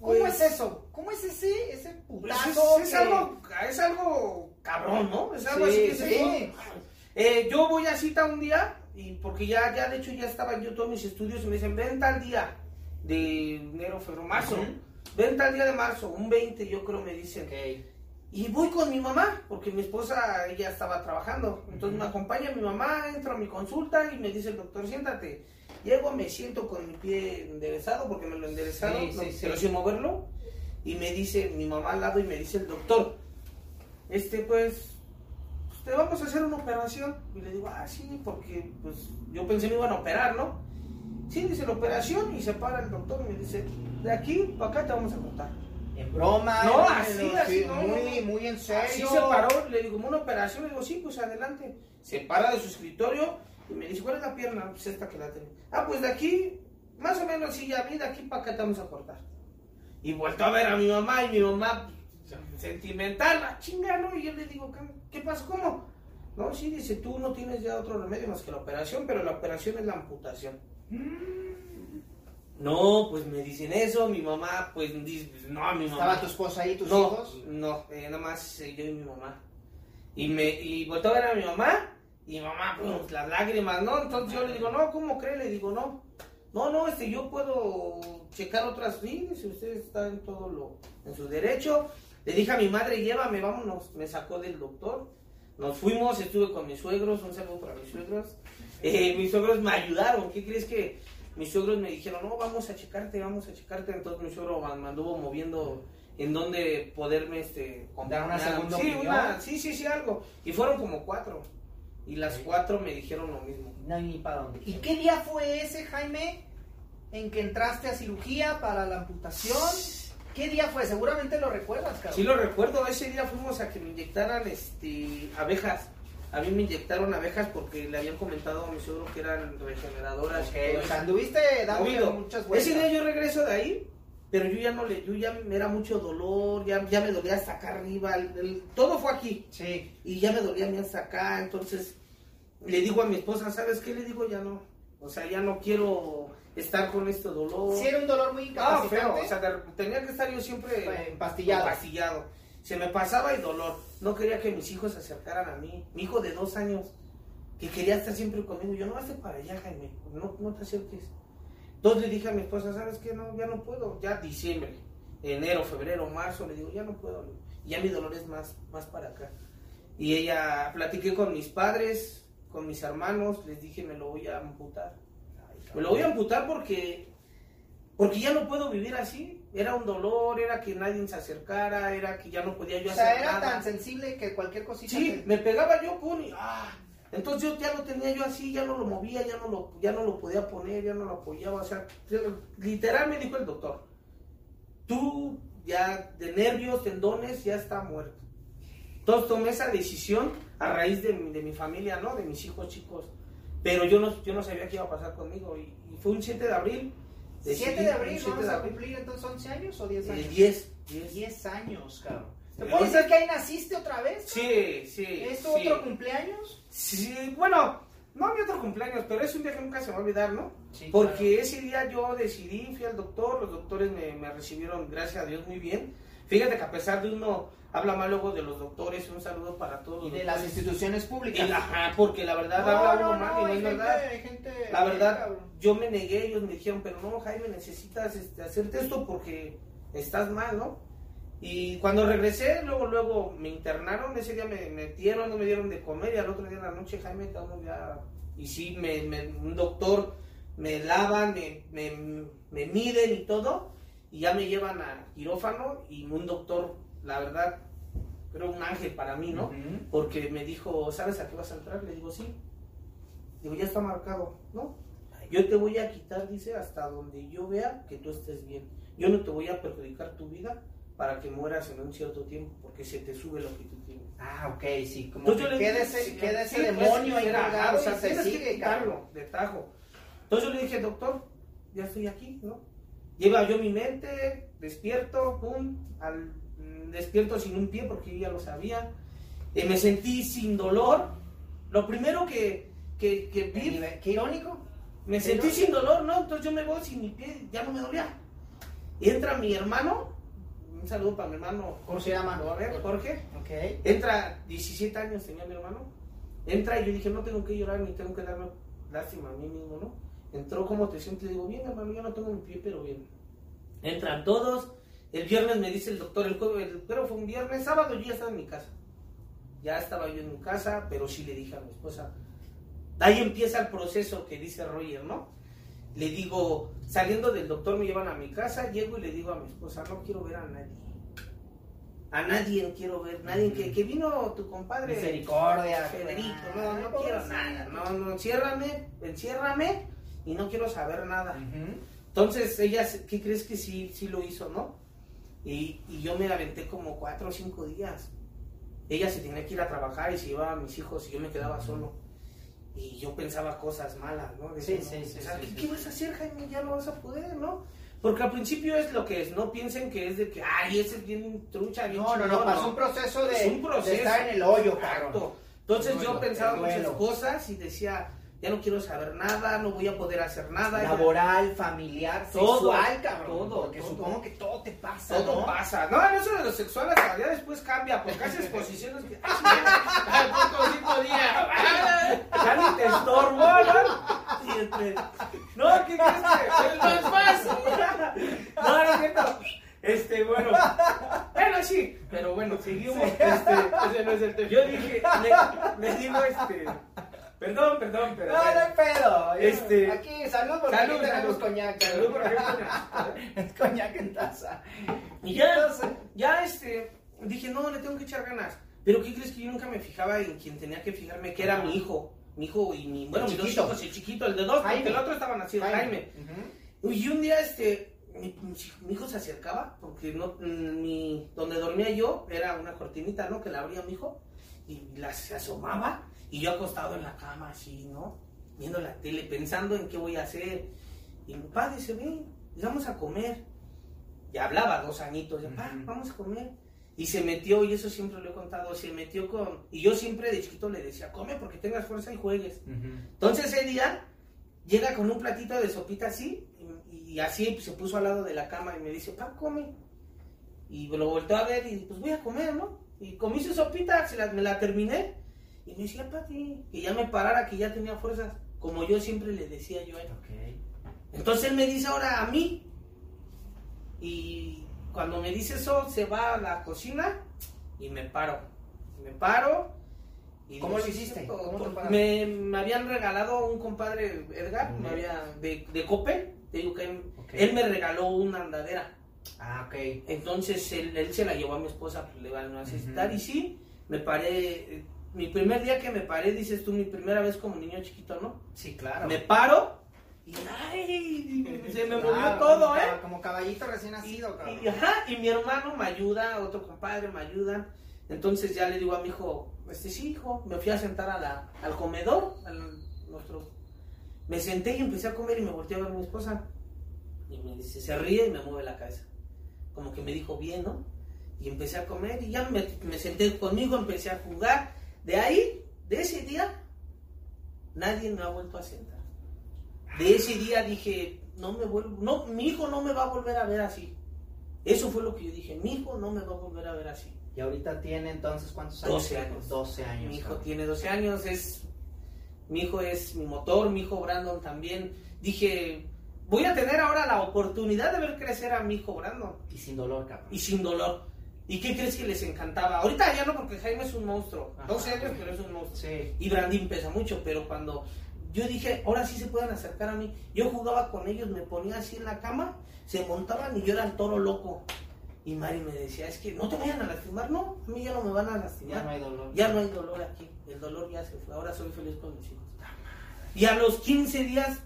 ¿Cómo Pues- es eso? ¿Cómo es ese, ese Pues putazo? es, es que- algo, es algo cabrón, ¿no? Es algo Sí, así que se sí. Eh, yo voy a cita un día, y porque ya, ya de hecho ya estaba yo todos mis estudios y me dicen, ven tal día de enero, febrero, marzo. Ujú. Ven tal día de marzo, un 20 yo creo me dicen. Ok. Y voy con mi mamá, porque mi esposa ella estaba trabajando. Entonces me acompaña mi mamá, entro a mi consulta y me dice el doctor, siéntate. Llego, me siento con mi pie enderezado, porque me lo enderezaron, Sí, no- sí, sí. pero sin moverlo. Y me dice mi mamá al lado y me dice el doctor, este pues, pues, te vamos a hacer una operación. Y le digo, ah, sí, porque pues yo pensé me iban a operar, ¿no? Sí, dice la operación y se para el doctor y me dice, de aquí para acá te vamos a cortar. En broma. No, en- así, así, no, muy, no. muy en serio. Así se paró, le digo, ¿una operación? Le digo, sí, pues adelante. Se para de su escritorio y me dice, ¿cuál es la pierna? Pues esta que la tengo. Ah, pues de aquí, más o menos, sí, ya vi, de aquí para acá te vamos a cortar. Y vuelto a ver a mi mamá y mi mamá, sentimental, la chinga, ¿no? Y yo le digo, ¿qué, qué pasó? ¿Cómo? No, sí, dice, tú no tienes ya otro remedio más que la operación, pero la operación es la amputación. No, pues me dicen eso, mi mamá, pues dice, no, mi mamá. ¿Estaba tu esposa ahí, tus no, hijos? No, eh, nada más eh, yo y mi mamá. Y me y volteé a ver a mi mamá y mi mamá, pues las lágrimas, ¿no? Entonces yo le digo, no, ¿cómo cree? Le digo, no. No, no, este, yo puedo checar otras líneas si usted está en todo lo, en su derecho. Le dije a mi madre, llévame, vámonos. Me sacó del doctor. Nos fuimos, estuve con mis suegros, un saludo para mis suegros. Eh, mis suegros me ayudaron. ¿Qué crees que mis suegros me dijeron, no, vamos a checarte, vamos a checarte? Entonces mi suegro me anduvo moviendo en donde poderme este Dar una segunda sí, opinión. una- sí, sí, sí, algo. Y fueron como cuatro. Y las cuatro me dijeron lo mismo. No hay ni para dónde. ¿Y qué día fue ese, Jaime, en que entraste a cirugía para la amputación? ¿Qué día fue? Seguramente lo recuerdas, cabrón. Sí lo recuerdo, ese día fuimos a que me inyectaran este abejas, A mí me inyectaron abejas porque le habían comentado a mi suegro que eran regeneradoras. y Ok, todo o sea, anduviste dando muchas vueltas. Ese día yo regreso de ahí, pero yo ya no le, yo ya me era mucho dolor, ya, ya me dolía hasta acá arriba, el- el- todo fue aquí Sí. y ya me dolía a mí hasta acá, entonces le digo a mi esposa, ¿sabes qué? Le digo, ya no, o sea, ya no quiero estar con este dolor. Sí, era un dolor muy Ah, incapacitante. feo, o sea, tenía que estar yo siempre Fue empastillado. empastillado. Se me pasaba el dolor, no quería que mis hijos se acercaran a mí, mi hijo de dos años, que quería estar siempre conmigo, yo no hazte para allá, Jaime, no, no te acerques. Entonces le dije a mi esposa, ¿sabes qué? No, ya no puedo, ya diciembre, enero, febrero, marzo, le digo, ya no puedo, ya mi dolor es más, más para acá. Y ella, platiqué con mis padres, con mis hermanos, les dije, me lo voy a amputar. Me lo voy a amputar porque, porque ya no puedo vivir así. Era un dolor, era que nadie se acercara, era que ya no podía yo O sea, hacer era nada. tan sensible que cualquier cosita. Sí, te- me pegaba yo con y ah, entonces yo ya lo tenía yo así, ya no lo movía, ya no lo, ya no lo podía poner, ya no lo apoyaba, o sea, literal me dijo el doctor, tú ya de nervios, tendones, ya está muerto. Entonces tomé esa decisión a raíz de, mi- de mi familia, ¿no? De mis hijos chicos. Pero yo no, yo no sabía qué iba a pasar conmigo. Y, y fue un 7 de abril. 7 decidí- de abril, 7 vamos de a cumplir entonces 11 años o 10 eh, años? 10, 10. 10 años, cabrón. ¿Te Sí. puedo decir que ahí naciste otra vez? Sí, sí. ¿Es tu sí. otro cumpleaños? Sí, bueno, no mi otro cumpleaños, pero es un día que nunca se va a olvidar, ¿no? Sí, Porque ese día yo decidí, fui al doctor, los doctores me, me recibieron, gracias a Dios, muy bien. Fíjate que a pesar de uno, habla mal luego de los doctores, un saludo para todos Y de las instituciones públicas. ajá, porque la verdad No, habla no, mal y no es verdad. gente La verdad, yo me negué, ellos me dijeron, pero no, Jaime, necesitas este, hacerte esto porque estás mal, ¿no? Y cuando regresé, luego, luego me internaron, ese día me metieron, no me dieron de comer y al otro día en la noche, Jaime, estamos ya... Y sí, me, me- un doctor me lavan, me, me, me miden y todo, y ya me llevan a quirófano y un doctor, la verdad, creo un ángel para mí, ¿no? Porque me dijo, ¿sabes a qué vas a entrar? Le digo, sí. Digo, ya está marcado, ¿no? Yo te voy a quitar, dice, hasta donde yo vea que tú estés bien. Yo no te voy a perjudicar tu vida para que mueras en un cierto tiempo, porque se te sube lo que tú tienes. Ah, ok, sí, como Entonces que yo le queda dije, ese, sí, queda ese sí, demonio ahí era, o sea, que sigue, quitarlo de tajo. Entonces yo le dije, doctor, ya estoy aquí, ¿no? Lleva yo mi mente, despierto, pum, al, despierto sin un pie porque yo ya lo sabía. Eh, me sentí sin dolor. Lo primero que, que, que Qué vi, nivel- Qué irónico. me sentí sin dolor, ¿no? Entonces yo me voy sin mi pie, ya no me dolía. Y entra mi hermano, un saludo para mi hermano. ¿Cómo se llama? ¿Lo va a ver, Jorge? Ok. Entra, 17 años tenía mi hermano. Entra y yo dije, no tengo que llorar ni tengo que darme lástima a mí mismo, ¿no? Entró, ¿cómo te sientes? Digo, bien, hermano, yo no tengo mi pie, pero bien. Entran todos. El viernes me dice el doctor, el jueves, el, pero fue un viernes, sábado yo ya estaba en mi casa. Ya estaba yo en mi casa, pero sí le dije a mi esposa. Ahí empieza el proceso que dice Roger, ¿no? Le digo, saliendo del doctor me llevan a mi casa, llego y le digo a mi esposa, no quiero ver a nadie. A nadie quiero ver, nadie que, que vino tu compadre. Misericordia. Federico, no, no quiero nada, no, no, enciérrame, enciérrame y no quiero saber nada. Entonces, ella, ¿qué crees que sí, sí lo hizo, no? Y, y yo me aventé como cuatro o cinco días. Ella se tenía que ir a trabajar y se llevaba a mis hijos y yo me quedaba solo. Y yo pensaba cosas malas, ¿no? Sí, Decía, sí, no, sí, o sea, sí, ¿qué, sí. qué vas a hacer, Jaime? Ya no vas a poder, ¿no? Porque al principio es lo que es, no piensen que es de que, ay, ese es bien trucha, bien No, no, no, chingón", pasó un proceso de, Es un proceso. de estar en el hoyo, cabrón. Exacto. Entonces El yo pensaba muchas cosas y decía, ya no quiero saber nada, no voy a poder hacer nada. ya- Laboral, familiar, Todo, sexual, cabrón. todo, Porque todo. supongo que todo te pasa, Todo ¿no? pasa. No, en eso de los sexuales ya después cambia, porque haces posiciones que... ¡Ay, poco sí podía! Ya ni te estorbo, ¿no? Y este... No, ¿qué crees que...? Es más fácil. No, no es cierto. Este, bueno. Bueno, sí. Pero bueno, seguimos. Este, Ese no es el tema. yo dije, le, le digo, este... Perdón, perdón, pero... No, no hay pedo. Este- Aquí, salud, porque Salud, aquí tenemos salud. coñac. Salud, por ejemplo. Es coñac en taza. Y ya, Entonces, ya este, dije, no, le tengo que echar ganas. Pero ¿qué crees que yo nunca me fijaba en quien tenía que fijarme? Que era mi hijo. Mi hijo y mi, bueno, mis dos hijos, el chiquito, el de dos, porque Jaime. el otro estaba nacido, Jaime. Ujú. Y un día, este, mi, mi hijo se acercaba, porque no, mm, mi, donde dormía yo era una cortinita, ¿no? Que la abría mi hijo, y la, se asomaba, Y yo acostado en la cama así, ¿no? Viendo la tele, pensando en qué voy a hacer. Y mi padre dice, ven, vamos a comer. Y hablaba dos añitos, de, pa, Ujú. vamos a comer. Y se metió, y eso siempre lo he contado, se metió con... Y yo siempre de chiquito le decía, come porque tengas fuerza y juegues. Entonces ese día llega con un platito de sopita así y, y así pues, se puso al lado de la cama y me dice, pa, come. Y lo volteó a ver y pues voy a comer, ¿no? Y comí su sopita, se la- me la terminé y me decía, Pati, que ya me parara, que ya tenía fuerzas, como yo siempre le decía yo a él. Entonces él me dice ahora a mí y cuando me dice eso se va a la cocina y me paro. Me paro. Y ¿Cómo lo "Sí, hiciste? cierto". ¿Cómo te Por- paraste? me, me habían regalado un compadre Edgar, me había, de, de Cope, te digo que él, me regaló una andadera. Ah, ok. Entonces él, él se la llevó a mi esposa, pues le van a necesitar. Y sí, me paré. Mi primer día que me paré, dices tú, mi primera vez como niño chiquito, ¿no? Sí, claro. Me paro y ¡ay! Se me movió Claro, todo, como ¿eh? Como caballito recién nacido, cabrón. Y, ajá, y mi hermano me ayuda, otro compadre me ayuda. Entonces ya le digo a mi hijo, este sí, hijo, me fui a sentar a la- al comedor, al nuestro. Me senté y empecé a comer y me volteé a ver a mi esposa. Y me dice, se ríe y me mueve la cabeza. Como que me dijo bien, ¿no? Y empecé a comer y ya me, me senté conmigo, empecé a jugar. De ahí, de ese día, nadie me ha vuelto a sentar. De ese día dije, no me vuelvo, no, mi hijo no me va a volver a ver así. Eso fue lo que yo dije, mi hijo no me va a volver a ver así. Y ahorita tiene entonces cuántos años? 12 años. 12 años. Mi hijo tiene 12 años, es mi hijo es mi motor, mi hijo Brandon también. Dije, voy a tener ahora la oportunidad de ver crecer a mi hijo Brandon Y sin dolor, cabrón. y sin dolor. ¿Y qué crees que les encantaba? Ahorita ya no, porque Jaime es un monstruo. Ajá. 12 años, pero es un monstruo. Sí. Y Brandín pesa mucho, pero cuando yo dije, ahora sí se pueden acercar a mí, yo jugaba con ellos, me ponía así en la cama, se montaban y yo era el toro loco. Y Mari me decía, es que no te vayan a lastimar, no, a mí ya no me van a lastimar. Ya no hay dolor. Ya no hay dolor aquí, el dolor ya se fue, ahora soy feliz con mis hijos. Y a los 15 días,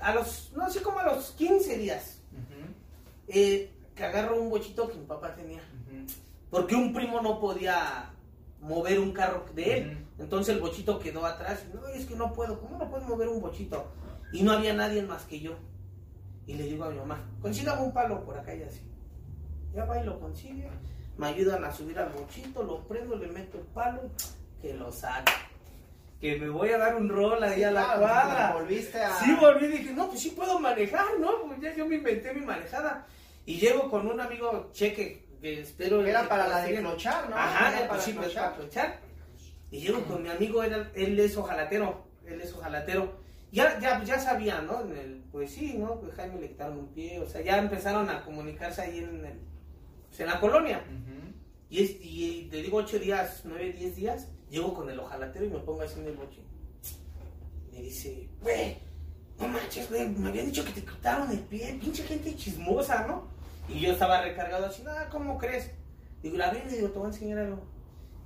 a los, no sé como a los 15 días, eh, que agarro un bochito que mi papá tenía. Porque un primo no podía mover un carro de él. Entonces el bochito quedó atrás. Y, no, es que no puedo. ¿Cómo no puedo mover un bochito? Y no había nadie más que yo. Y le digo a mi mamá, consígame un palo por acá y así. Ya va y lo consigue. Me ayudan a subir al bochito, lo prendo, le meto el palo, que lo saco. Que me voy a dar un rol ahí a la Claro, cuadra. Volviste a. Sí, volví y dije, no, pues sí puedo manejar, ¿no? Pues ya yo me inventé mi manejada. Y llego con un amigo cheque, que espero... Era para la de clochar, ¿no? Ajá, Era pues sí, pues para clochar. Y llego con mi amigo, él, él es ojalatero, él es ojalatero. Ya, ya, ya sabía, ¿no? En el, pues sí, ¿no? Pues Jaime le quitaron un pie, o sea, ya empezaron a comunicarse ahí en, el, pues en la colonia. Y, es, y digo ocho días, nueve, diez días, llego con el ojalatero y me pongo así en el boche. Me dice, güey, no manches, güey, me habían dicho que te quitaron el pie, pinche gente chismosa, ¿no? Y yo estaba recargado así, nada, ¿cómo crees? Digo, la ven, digo, te voy a enseñar algo.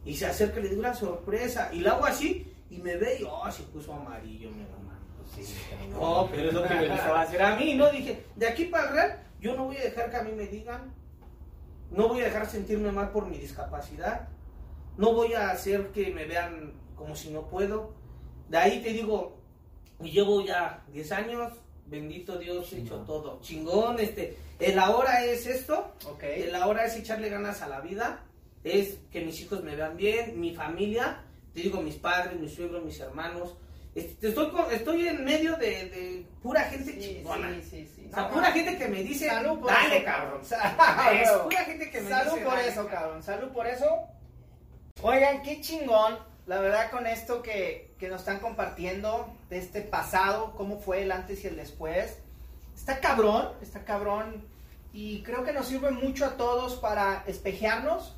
Y se acerca le digo una sorpresa. Y la hago así y me ve y, oh, se puso amarillo, mi hermano. Sí, No, pero es lo que me gustaba hacer a mí, ¿no? Dije, de aquí para el real, yo no voy a dejar que a mí me digan, no voy a dejar sentirme mal por mi discapacidad, no voy a hacer que me vean como si no puedo. De ahí te digo, llevo ya 10 años, bendito Dios, he hecho todo. Chingón, este, el ahora es esto, Ok. el ahora es echarle ganas a la vida, es que mis hijos me vean bien, mi familia, te digo, mis padres, mis suegros, mis hermanos. Este, Estoy, con- estoy en medio de, de pura gente Sí, chingona. sí, sí, sí. O sea, No, pura no. gente que me dice, Salud por dale, eso, cabrón. Es pura gente que me Salud dice, por dale, eso, cabrón. Salud por eso. Oigan, qué chingón. La verdad, con esto que, que nos están compartiendo de este pasado, cómo fue el antes y el después. Está cabrón, está cabrón. Y creo que nos sirve mucho a todos para espejearnos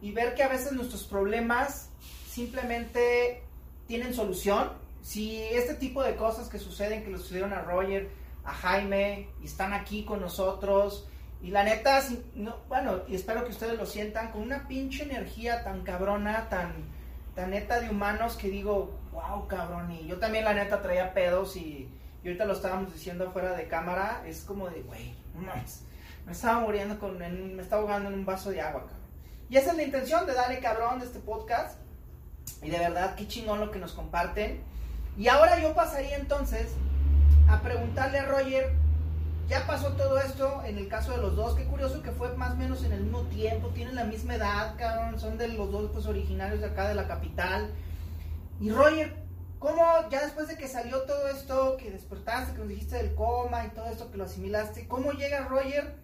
y ver que a veces nuestros problemas simplemente tienen solución. Si este tipo de cosas que suceden, que le sucedieron a Roger, a Jaime, y están aquí con nosotros, y la neta, bueno, y espero que ustedes lo sientan con una pinche energía tan cabrona, tan, tan neta de humanos que digo, wow, cabrón, y yo también la neta traía pedos y, y ahorita lo estábamos diciendo afuera de cámara, es como de, güey, no me estaba muriendo con, me estaba ahogando en un vaso de agua, cabrón. Y esa es la intención de Dale Cabrón de este podcast, Y de verdad, qué chingón lo que nos comparten. Y ahora yo pasaría entonces a preguntarle a Roger, ya pasó todo esto en el caso de los dos, qué curioso que fue más o menos en el mismo tiempo, tienen la misma edad, cabrón, son de los dos pues originarios de acá de la capital. Y Roger, ¿cómo ya después de que salió todo esto, que despertaste, que nos dijiste del coma y todo esto, que lo asimilaste, ¿cómo llega Roger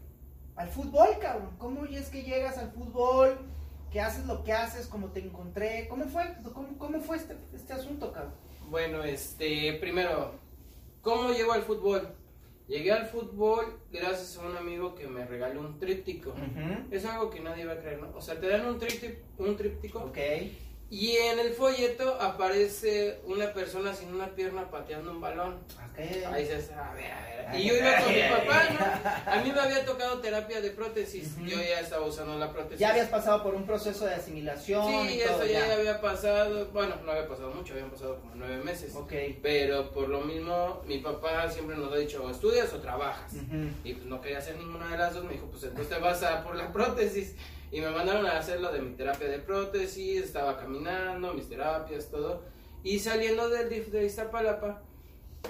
al fútbol, cabrón? ¿Cómo es que llegas al fútbol? ¿Qué haces lo que haces? ¿Cómo te encontré? ¿Cómo fue, cómo, cómo fue este, este asunto, cabrón? Bueno, este, primero, ¿cómo llego al fútbol? Llegué al fútbol gracias a un amigo que me regaló un tríptico. Es algo que nadie va a creer, ¿no? O sea, te dan un, tríptico, un tríptico Ok. Y en el folleto aparece una persona sin una pierna pateando un balón. Ok. Ahí dices, a ver, a ver. Y yo iba con mi papá, ¿no? A mí me había tocado terapia de prótesis. Ujú. Yo ya estaba usando la prótesis. Ya habías pasado por un proceso de asimilación. Sí, y eso todo, ya había pasado. Bueno, no había pasado mucho, habían pasado como nueve meses. Ok. Pero por lo mismo, mi papá siempre nos ha dicho, estudias o trabajas. Ujú. Y pues no quería hacer ninguna de las dos, me dijo, pues entonces te vas a por la prótesis. Y me mandaron a hacer lo de mi terapia de prótesis, estaba caminando, mis terapias, todo. Y saliendo del DIF de Iztapalapa,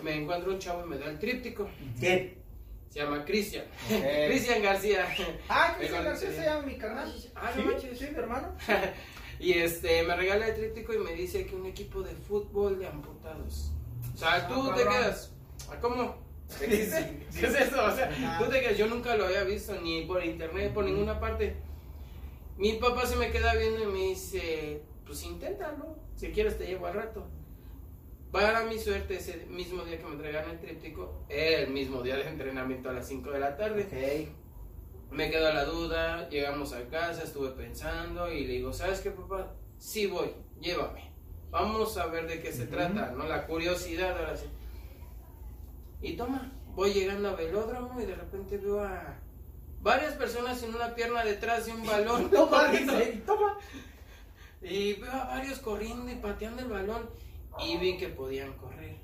me encuentro un chavo y me da el tríptico. ¿Qué? Se llama Cristian. Ok. Cristian García. Ah, Cristian García se llama mi carnal. Ah, sí, no manches. sí, mi hermano. Y este, me regala el tríptico y me dice que un equipo de fútbol de amputados. O sea, tú Ah, te cabrón. quedas. ¿ah, ¿Cómo? ¿Existe? ¿Qué es eso? O sea, tú te quedas. Yo nunca lo había visto ni por internet, por ninguna parte. Mi papá se me queda viendo y me dice: Pues inténtalo. Si quieres, te llevo al rato. Para mi suerte, ese mismo día que me entregan el tríptico, el mismo día de entrenamiento a las 5 de la tarde. Ok. Me quedó la duda, llegamos a casa, estuve pensando y le digo, ¿sabes qué, papá? Sí voy, llévame. Vamos a ver de qué se trata, ¿no? La curiosidad ahora sí. Y toma, voy llegando a velódromo y de repente veo a varias personas sin una pierna detrás de un balón. Toma. Y veo a varios corriendo y pateando el balón y vi que podían correr.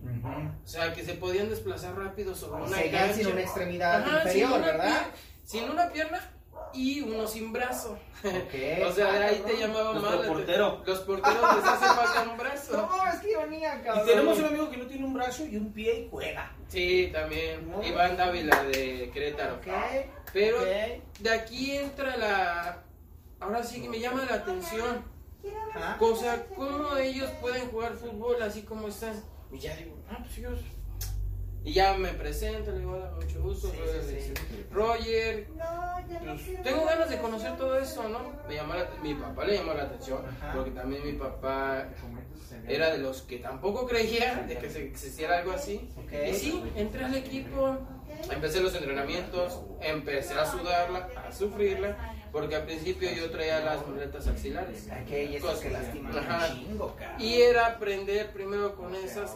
O sea, que se podían desplazar rápido sobre una Seguían sin cancha. una extremidad Ajá, inferior, sin una ¿verdad? sin una pierna y uno sin brazo. O sea, de ahí Ah, te llamaba Nuestro mal. portero. Los porteros les hace falta un brazo. No, es que ironía, cabrón. Y tenemos un amigo que no tiene un brazo y un pie y juega. Sí, también. No. Iván Dávila de Querétaro. Pero de aquí entra la. Ahora sí que me llama la atención. O sea, ¿cómo ellos pueden jugar fútbol así como están? Y ya digo, ah, pues yo. Y ya me presento, le digo, hola, mucho gusto. Sí, Roger, sí, le sí. dice, Roger, pues, tengo ganas de conocer todo eso, ¿no? Me llamó la, mi papá le llamó la atención, Ajá. porque también mi papá era de los que tampoco creía de que se existiera algo así. Y sí, entré al equipo, empecé los entrenamientos, empecé a sudarla, a sufrirla, porque al principio yo traía las muletas axilares. Y que lastima Ajá. un chingo, cabrón. Y era aprender primero con esas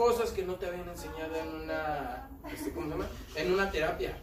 cosas que no te habían enseñado en una, este, ¿cómo se llama? En una terapia.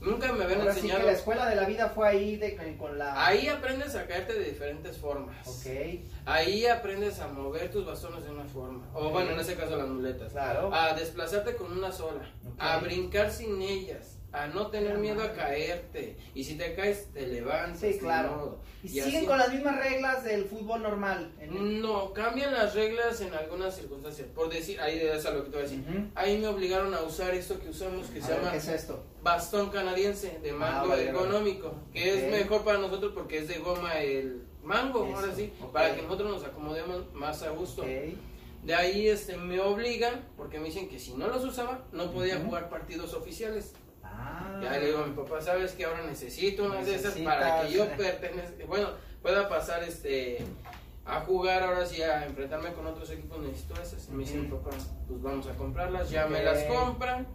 Nunca me habían Ahora sí que enseñado. la escuela de la vida fue ahí de, con la... Ahí aprendes a caerte de diferentes formas. Ok, Ahí aprendes a mover tus bastones de una forma. O bueno, en ese caso las muletas. claro. A desplazarte con una sola. A brincar sin ellas. A no tener miedo a caerte. Y si te caes, te levantas. Sí, claro. y y siguen así. con las mismas reglas del fútbol normal. el- No, cambian las reglas en algunas circunstancias. Por decir, ahí es a lo que te voy a decir. Ahí me obligaron a usar esto que usamos que A se ver, llama ¿Qué es esto? bastón canadiense de mango Ah, vale, ergonómico, que es mejor para nosotros porque es de goma el mango, Eso, ahora sí, para que nosotros nos acomodemos más a gusto. De ahí este me obligan porque me dicen que si no los usaba no podía jugar partidos oficiales. Ah. Ya le digo a mi papá, sabes que ahora necesito unas de esas para que yo pertenezca, bueno, pueda pasar este a jugar ahora sí a enfrentarme con otros equipos necesito esas. Y me dice mi Ujú. papá, pues vamos a comprarlas, ya me las compran.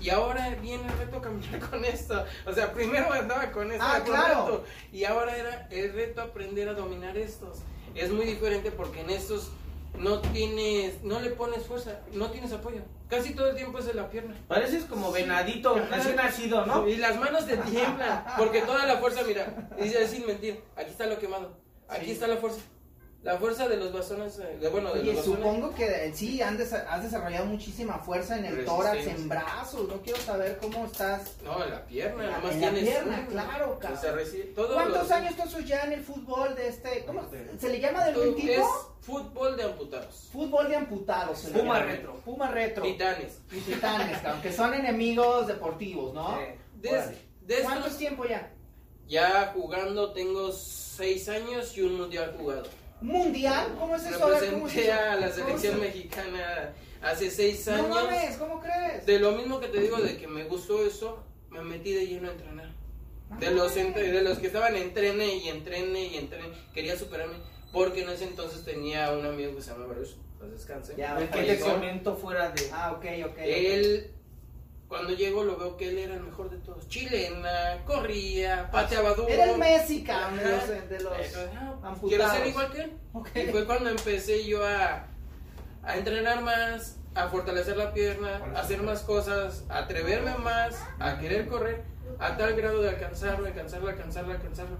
Y ahora viene el reto caminar con esto. O sea, primero andaba con esto. Ah, claro. reto, y ahora era el reto aprender a dominar estos. Es muy diferente porque en estos no tienes, no le pones fuerza, no tienes apoyo. Casi todo el tiempo es de la pierna. Pareces como venadito recién nacido, ¿no? Y las manos te tiemblan, porque toda la fuerza, mira, dice sin mentir, aquí está lo quemado, aquí Sí. está la fuerza. La fuerza de los bastones, eh, de, bueno, de Oye, los bastones. supongo que eh, sí, han desa- has desarrollado muchísima fuerza en el tórax, en brazos. No quiero saber cómo estás. No, en la pierna, En la- pierna, un- claro, cabrón. ¿Cuántos los- años tú sos ya en el fútbol de este? ¿Cómo se le llama del buen Es tipo? fútbol de amputados. Fútbol de amputados. se Puma llama. retro. Puma retro. Titanes. Y titanes, cabrón, que son enemigos deportivos, ¿no? Eh, De, Órale. de ¿Cuánto estos, tiempo ya? ya jugando tengo seis años y un mundial jugado. ¿Mundial? ¿Cómo es eso? A ver, ¿cómo es Representé a la ¿Cómo selección mexicana hace seis No años. mames, ¿cómo crees? De lo mismo que te digo de que me gustó eso, me metí de lleno a entrenar. De Ah, los, entre- de los que estaban entrene y entrene y entrene, quería superarme. Porque en ese entonces tenía un amigo que se llama Bruce, pues descanse. Ya, El que te comentó fuera de. Ah, ok, ok. ok. Él, cuando llego, lo veo que él era el mejor de todos. Chilena, corría, pateaba duro. Era el Messi, cabrón, de los, de los Eh, ah, amputados. Quiero ser igual que él. Ok. Y fue cuando empecé yo a, a entrenar más, a fortalecer la pierna, a hacer más cosas, a atreverme más, a querer correr, a tal grado de alcanzarlo, alcanzarlo, alcanzarlo, alcanzarlo.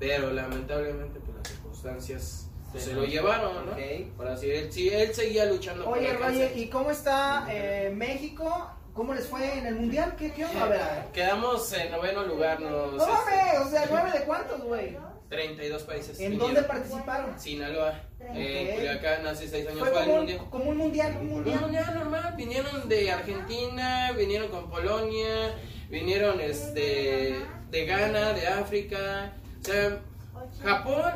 Pero lamentablemente, pues las circunstancias pues, se lo llevaron, ¿no? Ok. Por así él, sí, él seguía luchando por Oye. Roger, ¿y cómo está eh, México? ¿Cómo les fue en el mundial? ¿Qué, qué onda? A ver, a ver. Quedamos en noveno lugar, nos, No mames, o sea, ¿nueve de cuántos, güey? 32 países. ¿En vinieron. dónde participaron? Sinaloa, eh, Ok. Culiacán, hace 6 años Fue fue el mundial. un, como un mundial, un Un mundial. mundial normal, vinieron de Argentina, vinieron con Polonia, vinieron este de Ghana, de África, o sea, Japón,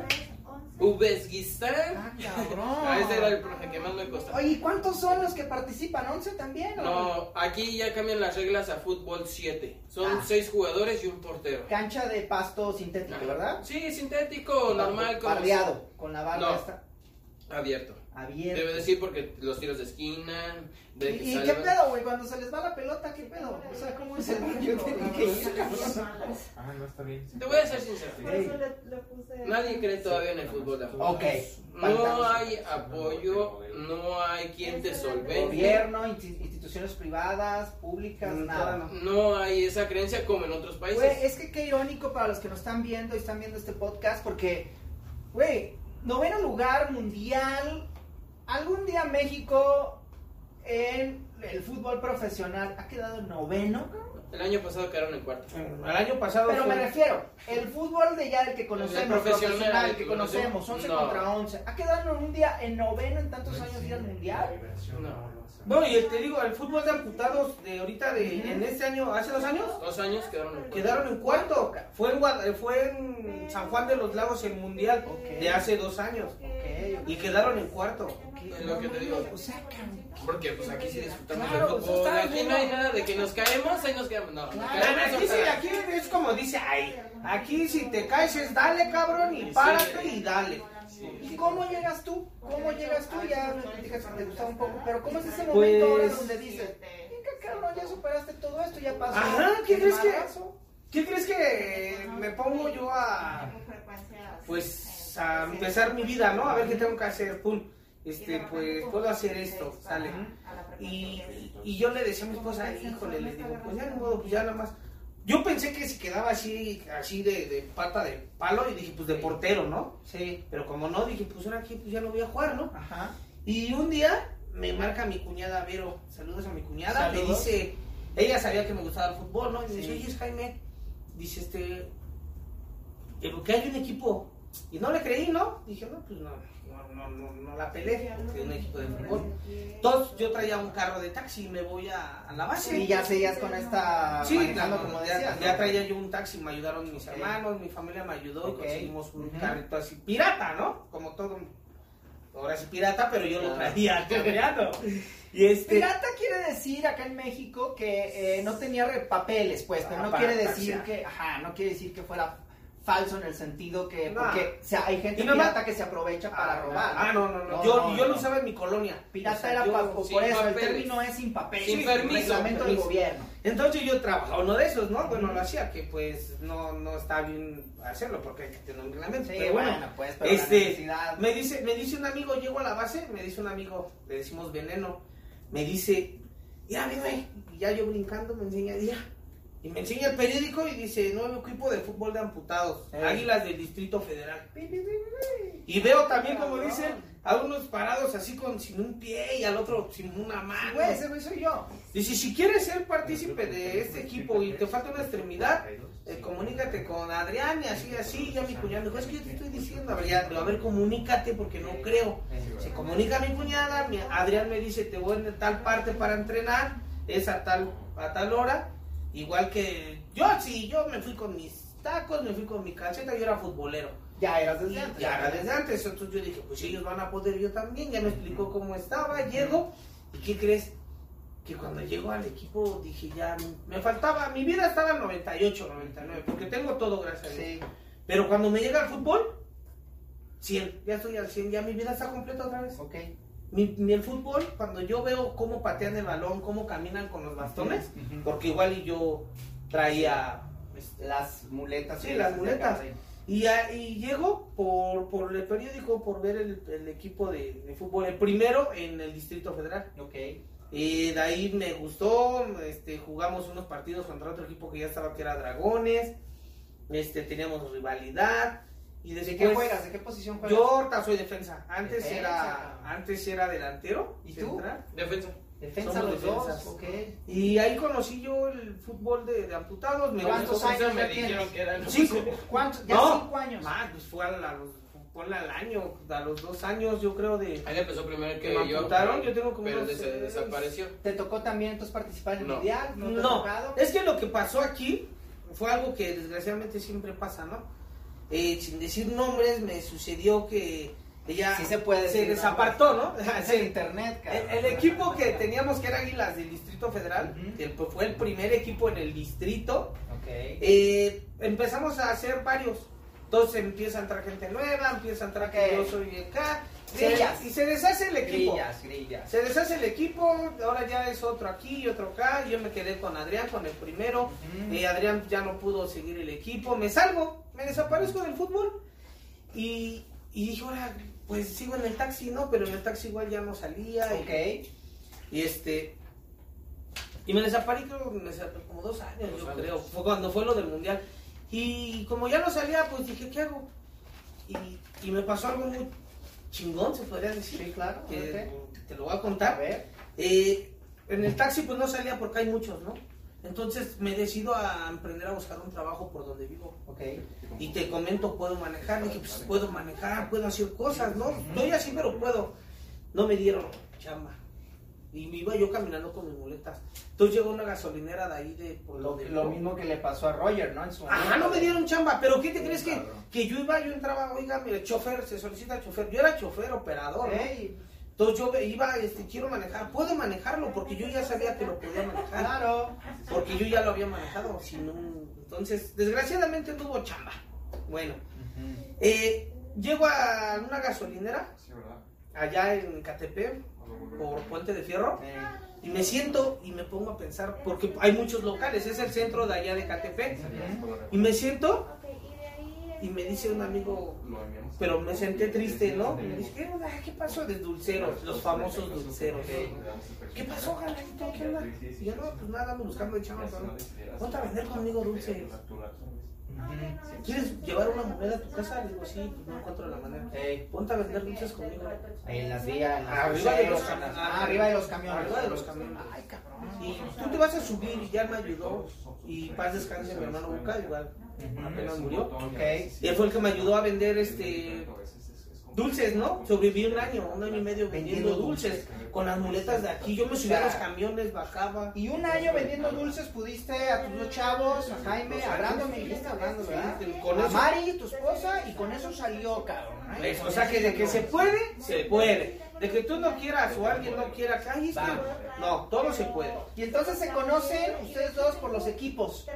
Uzbekistán. Ah, cabrón. Ah, ese era el profe que más me costó. Oye, ¿y cuántos son los que participan? ¿11 también? o No, aquí ya cambian las reglas a fútbol 7. Son Ah. 6 jugadores y un portero. Cancha de pasto sintético, ¿verdad? Sí, sintético, normal, Pardeado, con la barra No. esta abierto. Abierta. Debe decir porque los tiros de esquina, de ¿Y, que y qué pedo, güey? Cuando se les va la pelota, ¿qué pedo? O sea, ¿cómo es el cabrón. Ah, no está bien. Te voy a ser sincero. Por eso le, le puse. Nadie cree todavía en el fútbol de. Ok. No hay apoyo, no hay quien te solvente. Gobierno, insti- instituciones privadas, públicas, Mm, nada. no. No hay esa creencia como en otros Güey, países. es que qué irónico para los que nos están viendo y están viendo este podcast, porque, güey, noveno lugar mundial, algún día México en el fútbol profesional ha quedado noveno, El año pasado quedaron en cuarto. El año pasado. pero me refiero, el fútbol de ya el que conocemos, El profesional, profesional, el que conocemos, conocemos, 11 no. contra 11, ha quedado un día en noveno en tantos años ir al mundial. No. No, y te digo, el fútbol de amputados de ahorita, de, en este año, hace dos años, Dos años quedaron en cuarto. quedaron en cuarto. Fue en, Guad- fue en San Juan de los Lagos el mundial de hace dos años. Ok, Y quedaron en cuarto. Es lo que te digo. O sea, Porque pues aquí sí disfrutamos Claro, del pues, fútbol. está Aquí no hay nada de que nos caemos, ahí nos quedamos. No, nos Claro. caemos, Aquí, sí, aquí es como dice, ay, aquí si te caes es dale cabrón y párate y dale. ¿Y cómo llegas tú? ¿Cómo llegas tú? Ya me platicas que te gustaba un poco, pero ¿cómo es ese momento Pues- ahora donde dices, cabrón, ya superaste todo esto, ya pasó? Ajá, ¿qué crees que- madrazo"? ¿Qué crees que me pongo yo a, pues, a empezar mi vida, ¿no? A ver qué tengo que hacer, pum. Este, pues, puedo hacer esto, sale. Y, y yo le decía a mi esposa, híjole, le digo, pues ya no puedo, pues ya nada más. Yo pensé que si quedaba así, así de, de pata de palo, y dije, pues de portero, ¿no? Sí, Pero como no, dije, pues ahora aquí pues ya no voy a jugar, ¿no? ajá. Y un día me marca mi cuñada Vero, saludos a mi cuñada, me dice, ella sabía que me gustaba el fútbol, ¿no? Y me dice, Sí. oye, Jaime, dice este, que hay un equipo. Y no le creí, ¿no? Dije, no, pues no, no, no, no, la peleé, porque es un equipo de fútbol. Entonces yo traía un carro de taxi y me voy a, a la base. Y ya seguías con esta Sí, como ya, decías, ya ¿no? traía yo un taxi, me ayudaron mis hermanos, mi familia me ayudó y conseguimos un Ujú. carrito así, pirata, ¿no? Como todo, ahora sí pirata, pero yo lo traía. Y este... Pirata quiere decir acá en México que eh, no tenía papeles, pues, pero Ah, no para quiere decir taxiar. que, ajá, no quiere decir que fuera falso en el sentido que, No. porque, o sea, hay gente más- pirata que se aprovecha para Ah, robar. Ah, no, no, no. No, yo no, yo no. lo usaba en mi colonia. Pirata O sea, era yo- pa- por eso, el papeles. término es sin papel, Sin permiso, reglamento del gobierno. Entonces yo trabajaba uno de esos, ¿no? Bueno, lo hacía, que pues no, no está bien hacerlo porque hay que tener un reglamento. Sí, pero bueno, bueno, pues, pero este, necesidad. me dice, me dice un amigo, llego a la base, me dice un amigo, le decimos veneno, me dice, ya, güey, ya yo brincando me enseña, ya, Y me enseña el periódico y dice, nuevo equipo de fútbol de amputados, Eh. Águilas del Distrito Federal. Y veo también, como dicen, a unos parados así con sin un pie y al otro sin una mano. Güey, ese güey soy yo. Dice, si quieres ser partícipe de este equipo y te falta una extremidad, eh, comunícate con Adrián y así, así, ya mi cuñada me dijo, es que yo te estoy diciendo, a ver, ya, a ver, comunícate porque no creo. Se comunica mi cuñada, mi- Adrián me dice, te voy en tal parte para entrenar, es a tal, a tal hora, igual que yo, sí, yo me fui con mis tacos, me fui con mi calceta, yo era futbolero. Ya eras Y desde antes. ya era desde antes, entonces yo dije, pues ellos van a poder, yo también, ya me explicó cómo estaba, llego, ¿y qué crees? Que cuando llego al equipo dije, ya, me faltaba, mi vida estaba en 98, 99, porque tengo todo, gracias a Dios. Pero cuando me llega al fútbol, 100, ya estoy al 100, ya mi vida está completa otra vez. Ok. Mi, mi- el fútbol, cuando yo veo cómo patean el balón, cómo caminan con los bastones, porque igual y yo traía... este, Las muletas. Sí, las muletas. Y, a- y llego por, por el periódico, por ver el, el equipo de, de fútbol, el primero en el Distrito Federal. Ok. Y de ahí me gustó, este, jugamos unos partidos contra otro equipo que ya estaba que era Dragones, este, teníamos rivalidad. Y ¿De después, qué juegas? ¿De qué posición juegas? Yo ahorita soy defensa, antes Defensa, era antes era delantero. ¿Y tú? central. Defensa. Defensa Somos los defensas. dos. Ok. Y ahí conocí yo el fútbol de, de amputados. Me ¿Cuántos años me ya dijeron que eran Cinco. ¿Cuántos? Ya No. cinco años. Más, pues fue a, la- los, al año, a los dos años yo creo de... Ahí empezó primero Que que me yo. amputaron, yo tengo como Pero unos des- seis. desapareció. ¿Te tocó también entonces participar en el No. mundial? ¿No es que lo que pasó aquí fue algo que desgraciadamente siempre pasa, ¿no? Eh, sin decir nombres, me sucedió que ella Sí se puede se desapartó, ¿no? Es el internet, El, cabrón. el equipo que teníamos que era Águilas del Distrito Federal, que fue el primer equipo en el distrito, eh, empezamos a hacer varios. Entonces empieza a entrar gente nueva, empieza a entrar que Ok. yo soy de se- Grillas. y se deshace el equipo. Grillas, grillas. Se deshace el equipo, ahora ya es otro aquí y otro acá. Yo me quedé con Adrián, con el primero. Eh, Adrián ya no pudo seguir el equipo. Me salgo, me desaparezco del fútbol. Y, y dije, ahora, pues sigo en el taxi, ¿no? Pero en el taxi igual ya no salía. Ok. Y, este. Y me desaparecí como dos años, Dos yo años. creo. Fue cuando fue lo del mundial. Y como ya no salía, pues dije, ¿qué hago? Y, y me pasó algo muy chingón, se podría decir. Sí, claro. Que te lo voy a A contar. ver. Eh, en el taxi pues no salía porque hay muchos, ¿no? Entonces me decido a emprender a buscar un trabajo por donde vivo. Ok. Y te comento, puedo manejar. Dije, pues puedo manejar, puedo hacer cosas, ¿no? Estoy así, pero puedo. No me dieron chamba. Y me iba yo caminando con mis muletas. Entonces llegó una gasolinera de ahí de... por Lo, mismo que le pasó a Roger, ¿no? En su Ajá, momento. no me dieron chamba, pero ¿qué te Sí, crees que, cabrón. que yo iba, yo entraba, oiga, mire, chofer, se solicita chofer. Yo era chofer, operador, ¿no? Entonces yo iba, este, quiero manejar, puedo manejarlo porque yo ya sabía que lo podía manejar, claro. porque yo ya lo había manejado, sin un- entonces desgraciadamente no hubo chamba. Bueno, eh, llego a una gasolinera Sí, ¿verdad? allá en Catepec por Puente de Fierro y me siento y me pongo a pensar porque hay muchos locales, es el centro de allá de Catepec y me siento y me dice un amigo pero me senté triste, ¿no? Me dice, ¿qué, onda? ¿qué pasó de dulceros? Los famosos dulceros. ¿Qué pasó, Galanito? ¿Qué onda? Y yo, no, pues nada, ando buscando chamba. pero Ponte a vender conmigo dulces. ¿Quieres llevar una moneda a tu casa? Le digo, sí, pues no encuentro la manera. Ponte a vender dulces conmigo. en las vías, en las Arriba de los camiones. ah, arriba de los camiones. Arriba de los camiones. Ay, cabrón. Y tú te vas a subir y ya me ayudó. Y paz descanse mi hermano Buca, igual. Apenas murió. Ok. Y él fue el que me ayudó a vender este dulces, ¿no? Sobreviví un año, un año y medio vendiendo dulces con las muletas de aquí. Yo me subía a los camiones, bajaba. Y un año vendiendo dulces pudiste a tus dos chavos, a Jaime, a Brando, me dijiste hablando, ¿verdad? Con a. Mari, tu esposa, y con eso salió, cabrón. ¿eh? Eso, O sea que de que se puede, se puede. De que tú no quieras o alguien no quiera, cállate. No, todo se puede. Y entonces se conocen ustedes dos por los equipos,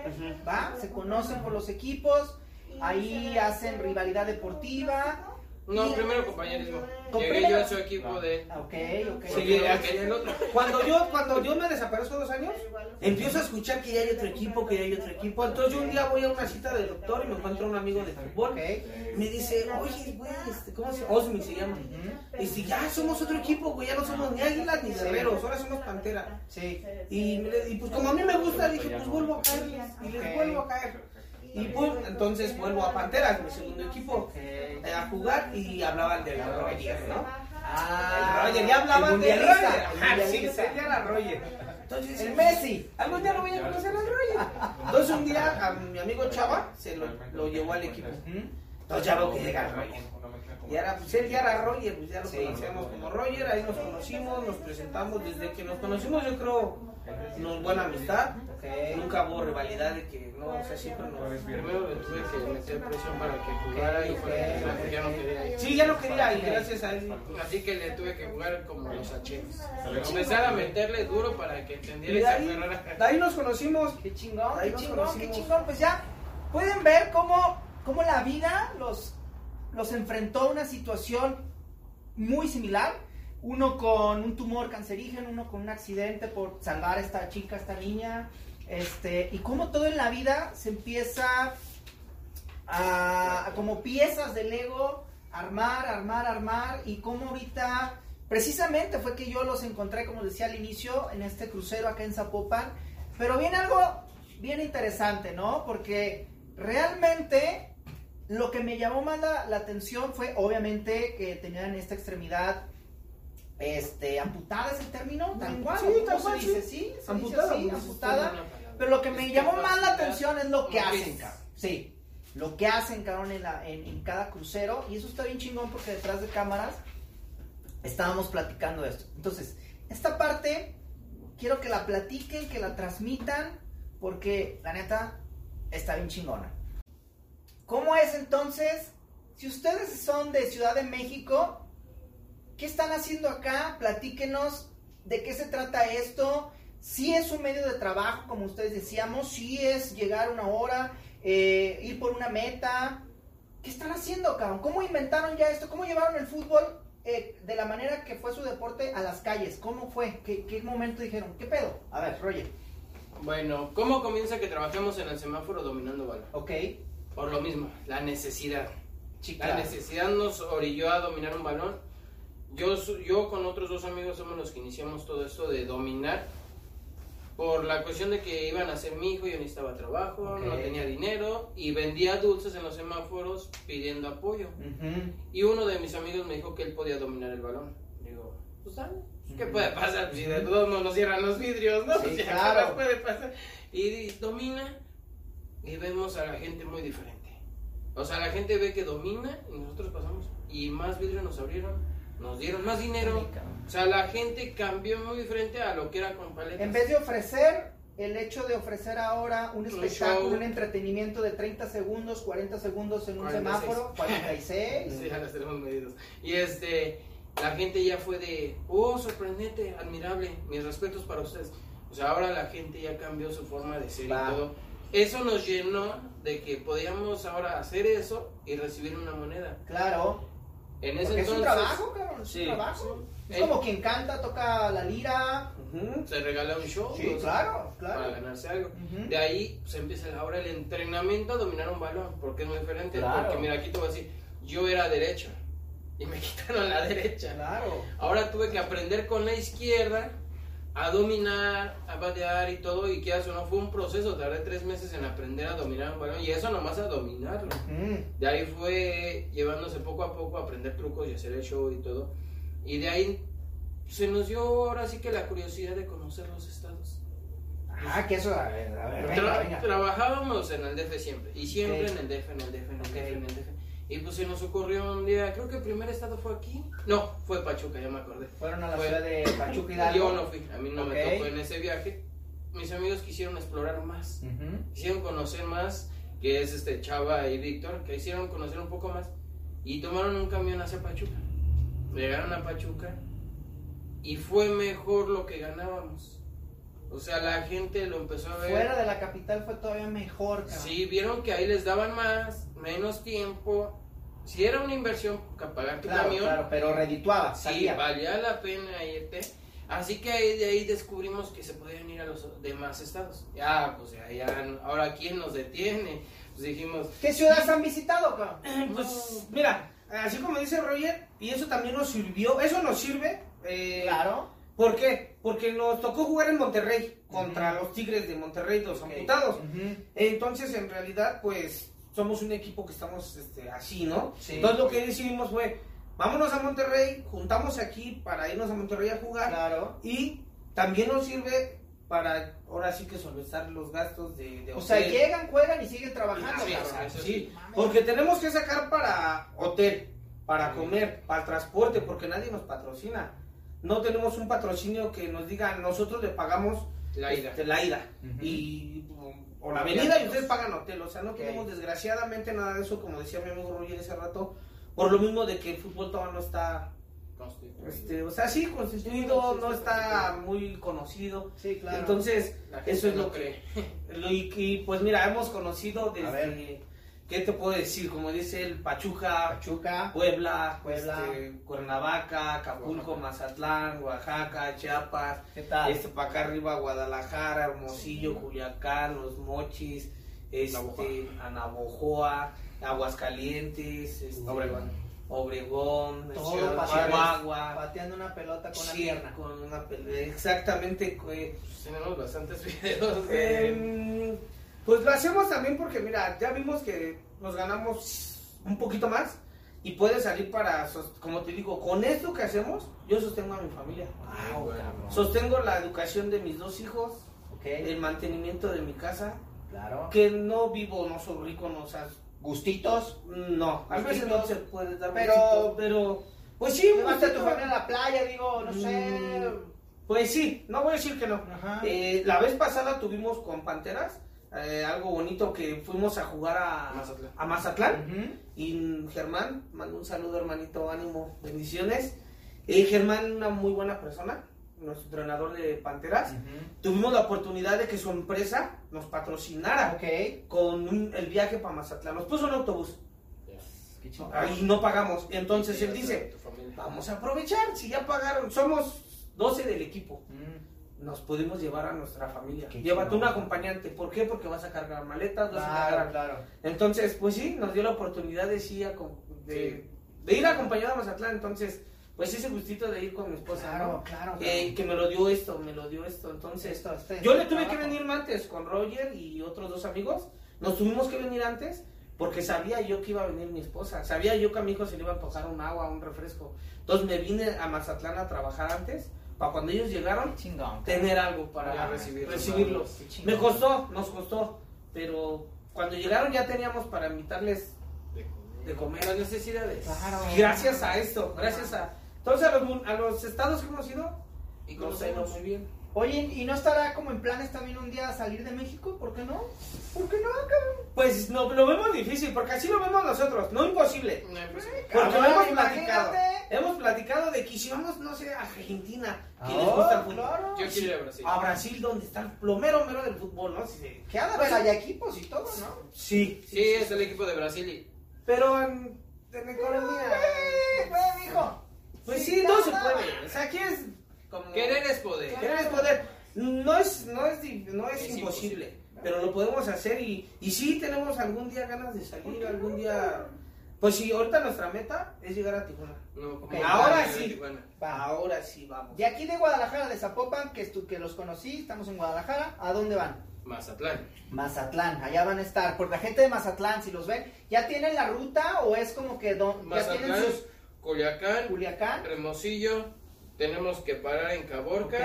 ¿va? Se conocen por los equipos, ahí hacen rivalidad deportiva. No, y- primero compañerismo. Llegué yo a su equipo de. Ah, Ok, ok. Sí, Porque ya- no quería el otro. Cuando yo, cuando yo me desaparezco dos años, empiezo a escuchar que ya hay otro equipo, que ya hay otro equipo. Entonces yo un día voy a una cita del doctor y me encuentro un amigo de fútbol. Me dice, oye, güey, este, ¿cómo se llama? Osmi se llama. Y dice, ya somos otro equipo, güey, ya no somos ni águilas ni guerreros. ahora somos Pantera. Sí. Y, y pues como a mí me gusta, dije, pues vuelvo a caer. Y les vuelvo a caer. Y pues entonces vuelvo a Panteras, mi segundo equipo, eh, a jugar y hablaban del Roger, ¿no? Ah, el Roger, ya hablaban mundialista, Roger. Ajá, sí, mundialista. sí, ya era Roger. Entonces, El Messi. Algún día lo voy a conocer al Roger. Entonces un día a mi amigo Chava se lo, lo llevó al equipo. Entonces ya veo que llega el Roger. Y ahora, pues él ya era Roger, pues ya lo conocíamos como Roger, ahí nos conocimos, nos presentamos, desde que nos conocimos yo creo nos buena amistad, Ok. nunca hubo rivalidad de que no, o sea, siempre nos... Primero le tuve que meter presión para que jugara y fue porque ya no quería ir. Sí, ya no quería y gracias a él. Así que le tuve que jugar como los acheros. Empezar a meterle duro para que entendiera de y se ahí, de ahí nos conocimos. Qué chingón, qué nos chingón, qué conocimos. chingón. Pues ya pueden ver cómo, cómo la vida los, los enfrentó a una situación muy similar. Uno con un tumor cancerígeno, uno con un accidente por salvar a esta chica, a esta niña. Este, y cómo todo en la vida se empieza a, como piezas de Lego, armar, armar, armar. Y cómo ahorita, precisamente fue que yo los encontré, como decía al inicio, en este crucero acá en Zapopan. Pero viene algo bien interesante, ¿no? Porque realmente lo que me llamó más la, la atención fue, obviamente, que tenían esta extremidad, este, amputada es el término, tal cual. sí, ¿cómo tal se dice? sí. Sí, se Amputada, dice así, pues, amputada. Pero lo que me llamó más la atención es lo que hacen, cabrón. Sí, lo que hacen, cabrón, en, la- en- en cada crucero. Y eso está bien chingón porque detrás de cámaras estábamos platicando esto. Entonces, esta parte quiero que la platiquen, que la transmitan, porque la neta está bien chingona. ¿Cómo es entonces? Si ustedes son de Ciudad de México, ¿qué están haciendo acá? Platíquenos de qué se trata esto. Si es un medio de trabajo, como ustedes decíamos, si es llegar una hora, eh, ir por una meta. ¿Qué están haciendo, cabrón? ¿Cómo inventaron ya esto? ¿Cómo llevaron el fútbol eh, de la manera que fue su deporte a las calles? ¿Cómo fue? ¿Qué, qué momento dijeron? ¿Qué pedo? A ver, Roger. Bueno, ¿cómo comienza que trabajemos en el semáforo dominando balón? Ok. Por lo mismo, la necesidad. Sí, La necesidad nos orilló a dominar un balón. Yo, yo con otros dos amigos somos los que iniciamos todo esto de dominar. Por la cuestión de que iban a ser mi hijo, yo necesitaba trabajo, Ok. no tenía dinero y vendía dulces en los semáforos pidiendo apoyo. Ujú. Y uno de mis amigos me dijo que él podía dominar el balón. Digo, pues dale, pues, ¿qué puede pasar? Si de todos modos nos cierran los vidrios, ¿no? Sí, Pues, ya, ¿qué claro. puede pasar? Y, y domina y vemos a la gente muy diferente. O sea, la gente ve que domina y nosotros pasamos y más vidrios nos abrieron, nos dieron más dinero. O sea, la gente cambió muy diferente a lo que era con paletas. En vez de ofrecer, el hecho de ofrecer ahora un Un espectáculo, show. un entretenimiento de 30 segundos, 40 segundos en un 46. semáforo, 46. Sí, ya las tenemos medidos. Y este, la gente ya fue de, oh, sorprendente, admirable, mis respetos para ustedes. O sea, ahora la gente ya cambió su forma de ser Va. y todo. Eso nos llenó de que podíamos ahora hacer eso y recibir una moneda. Claro. En ese Porque es un trabajo, cabrón. Es Sí, un trabajo. Es como quien canta, toca la lira. Se regala un show Sí, o sea, claro, para claro. ganarse algo. De ahí se empieza ahora el entrenamiento a dominar un balón, porque es muy diferente. Claro. Porque mira, aquí te voy a decir, yo era derecho y me quitaron la derecha. Claro. Ahora tuve que aprender con la izquierda a dominar, a batear y todo, y que eso no fue un proceso, tardé tres meses en aprender a dominar un balón, y eso nomás a dominarlo. De ahí fue llevándose poco a poco a aprender trucos y hacer el show y todo, y de ahí se nos dio ahora sí que la curiosidad de conocer los estados. Ah, que eso, a ver, a ver, venga, Tra- venga. Trabajábamos en el DF siempre, y siempre en el DF, en el DF, en el. DF, en el DF. Y pues se nos ocurrió un día, creo que el primer estado fue aquí. No, fue Pachuca, ya me acordé. Fueron a la Fue- ciudad de Pachuca Hidalgo. Yo no fui, a mí no me tocó en ese viaje. Mis amigos quisieron explorar más, Ujú. quisieron conocer más, que es este Chava y Víctor, que quisieron conocer un poco más y tomaron un camión hacia Pachuca. Llegaron a Pachuca y fue mejor lo que ganábamos. O sea, la gente lo empezó a ver. Fuera de la capital fue todavía mejor, cabrón. Sí, vieron que ahí les daban más, menos tiempo. Si era una inversión para pagar tu Claro, camión, claro, pero redituaba, Sí, salía. valía la pena irte. Así que ahí, de ahí descubrimos que se podían ir a los demás estados. Ya, pues ya, ya, ahora quién nos detiene. Pues dijimos, ¿Qué ciudades han visitado, cabrón? Pues mira, así como dice Roger, y eso también nos sirvió, eso nos sirve, eh, Claro. ¿Por qué? Porque nos tocó jugar en Monterrey contra los Tigres de Monterrey, los amputados. Entonces, en realidad, pues, somos un equipo que estamos este, así, ¿no? Sí. Entonces, lo que decidimos fue, vámonos a Monterrey, juntamos aquí para irnos a Monterrey a jugar Claro. y también nos sirve para, ahora sí que solventar los gastos de, de O sea, llegan, juegan y siguen trabajando, Sí, porque tenemos que sacar para hotel, para comer, para transporte, porque nadie nos patrocina. No tenemos un patrocinio que nos diga, nosotros le pagamos La ida. este, la ida y o la venida y ustedes pagan hotel. O sea, no tenemos desgraciadamente nada de eso, como decía mi amigo Roger hace rato, por lo mismo de que el fútbol todavía no está, este, o sea, sí, constituido, no está muy conocido. Sí, claro. Entonces, eso es no lo que... Lo- y, y, pues mira, hemos conocido ver. desde, ¿qué te puedo decir? Como dice el Pachuca, Pachuca. Puebla, Puebla. este, Cuernavaca, Acapulco, Oaxaca. Mazatlán, Oaxaca, Chiapas, ¿Qué tal? este para acá arriba Guadalajara, Hermosillo, Culiacán, Los Mochis, este. Anabojoa, Aguascalientes, este, Obregón. Obregón, Todo Ciudad pateando- Chihuahua, Pateando una pelota con una sí, pierna. con una pelea, exactamente. Pues tenemos bastantes videos de... Em, pues lo hacemos también porque, mira, ya vimos que nos ganamos un poquito más y puede salir para, como te digo, con esto que hacemos, yo sostengo a mi familia. Wow, bueno. Sostengo la educación de mis dos hijos, Ok. el mantenimiento de mi casa, Claro. que no vivo, no soy rico, no, o sea, Gustitos. no, a veces no se puede dar Pero- gustitos, pero, pues sí, un tu gustito. familia a la playa, digo, no sé. Mm, Pues sí, no voy a decir que no. Ajá. Eh, la vez pasada tuvimos con Panteras eh, algo bonito que fuimos a jugar a Mazatlán. a Mazatlán. Ujú. Y Germán, mando un saludo hermanito, ánimo, bendiciones. Eh, Germán, una muy buena persona, nuestro entrenador de Panteras. Tuvimos la oportunidad de que su empresa nos patrocinara Ok. con un- el viaje para Mazatlán. Nos puso un autobús, chingón. ahí no pagamos. Entonces él dice, vamos a aprovechar, si ya pagaron, somos 12 del equipo. Mm, Nos podemos llevar a nuestra familia. Qué Llévate un acompañante. ¿Por qué? Porque vas a cargar maletas, vas a cargar claro. Entonces, pues sí, nos dio la oportunidad de, sí, de, de ir acompañado a Mazatlán. Entonces, pues ese gustito de ir con mi esposa, Claro, ¿no? claro. Eh, que me lo dio esto, me lo dio esto. Entonces, Esto, este- yo le tuve que venir antes con Roger y otros dos amigos. Nos tuvimos que venir antes porque sabía yo que iba a venir mi esposa. Sabía yo que a mi hijo se le iba a antojar un agua, un refresco. Entonces me vine a Mazatlán a trabajar antes para cuando ellos llegaron chingón. tener algo para Ya recibirlos. recibirlos. Qué chingón. Me costó, nos costó, pero cuando llegaron ya teníamos para invitarles de comer. Las necesidades. Claro. Gracias a esto, gracias a... Entonces a los, a los estados que hemos ido, Y nos ha ido conocemos. muy bien. Oye, ¿y no estará como en planes también un día salir de México? ¿Por qué no? ¿Por qué no, cabrón? Pues no, lo vemos difícil, porque así lo vemos nosotros, no imposible. No, pues, Porque Cabrón, lo hemos platicado. imagínate. Hemos platicado de que si vamos, no sé, a Argentina, que les gusta el fútbol. claro. Yo quiero ir a Brasil. A Brasil, donde está el plomero mero del fútbol, ¿no? Sí, de haber hay equipos y todo, ¿no? sí, Sí, es el equipo de Brasil y pero en, en. Eh, güey, mijo. Pues Sí, sí, no no, se puede. O sea, aquí es. Querer es poder. Querer es poder. No es, no es, no es, Es imposible, imposible. pero lo podemos hacer y, y sí tenemos algún día ganas de salir, algún día... Pues sí, ahorita nuestra meta es llegar a Tijuana. No, Ok, como ahora de sí. Va. Ahora sí vamos. De aquí de Guadalajara, de Zapopan, que, que los conocí, estamos en Guadalajara, ¿a dónde van? Mazatlán. Mazatlán, allá van a estar. Por la gente de Mazatlán, si los ven, ¿ya tienen la ruta o es como que don- ya tienen Mazatlán, sus Culiacán, Culiacán? Hermosillo. Tenemos que parar en Caborca.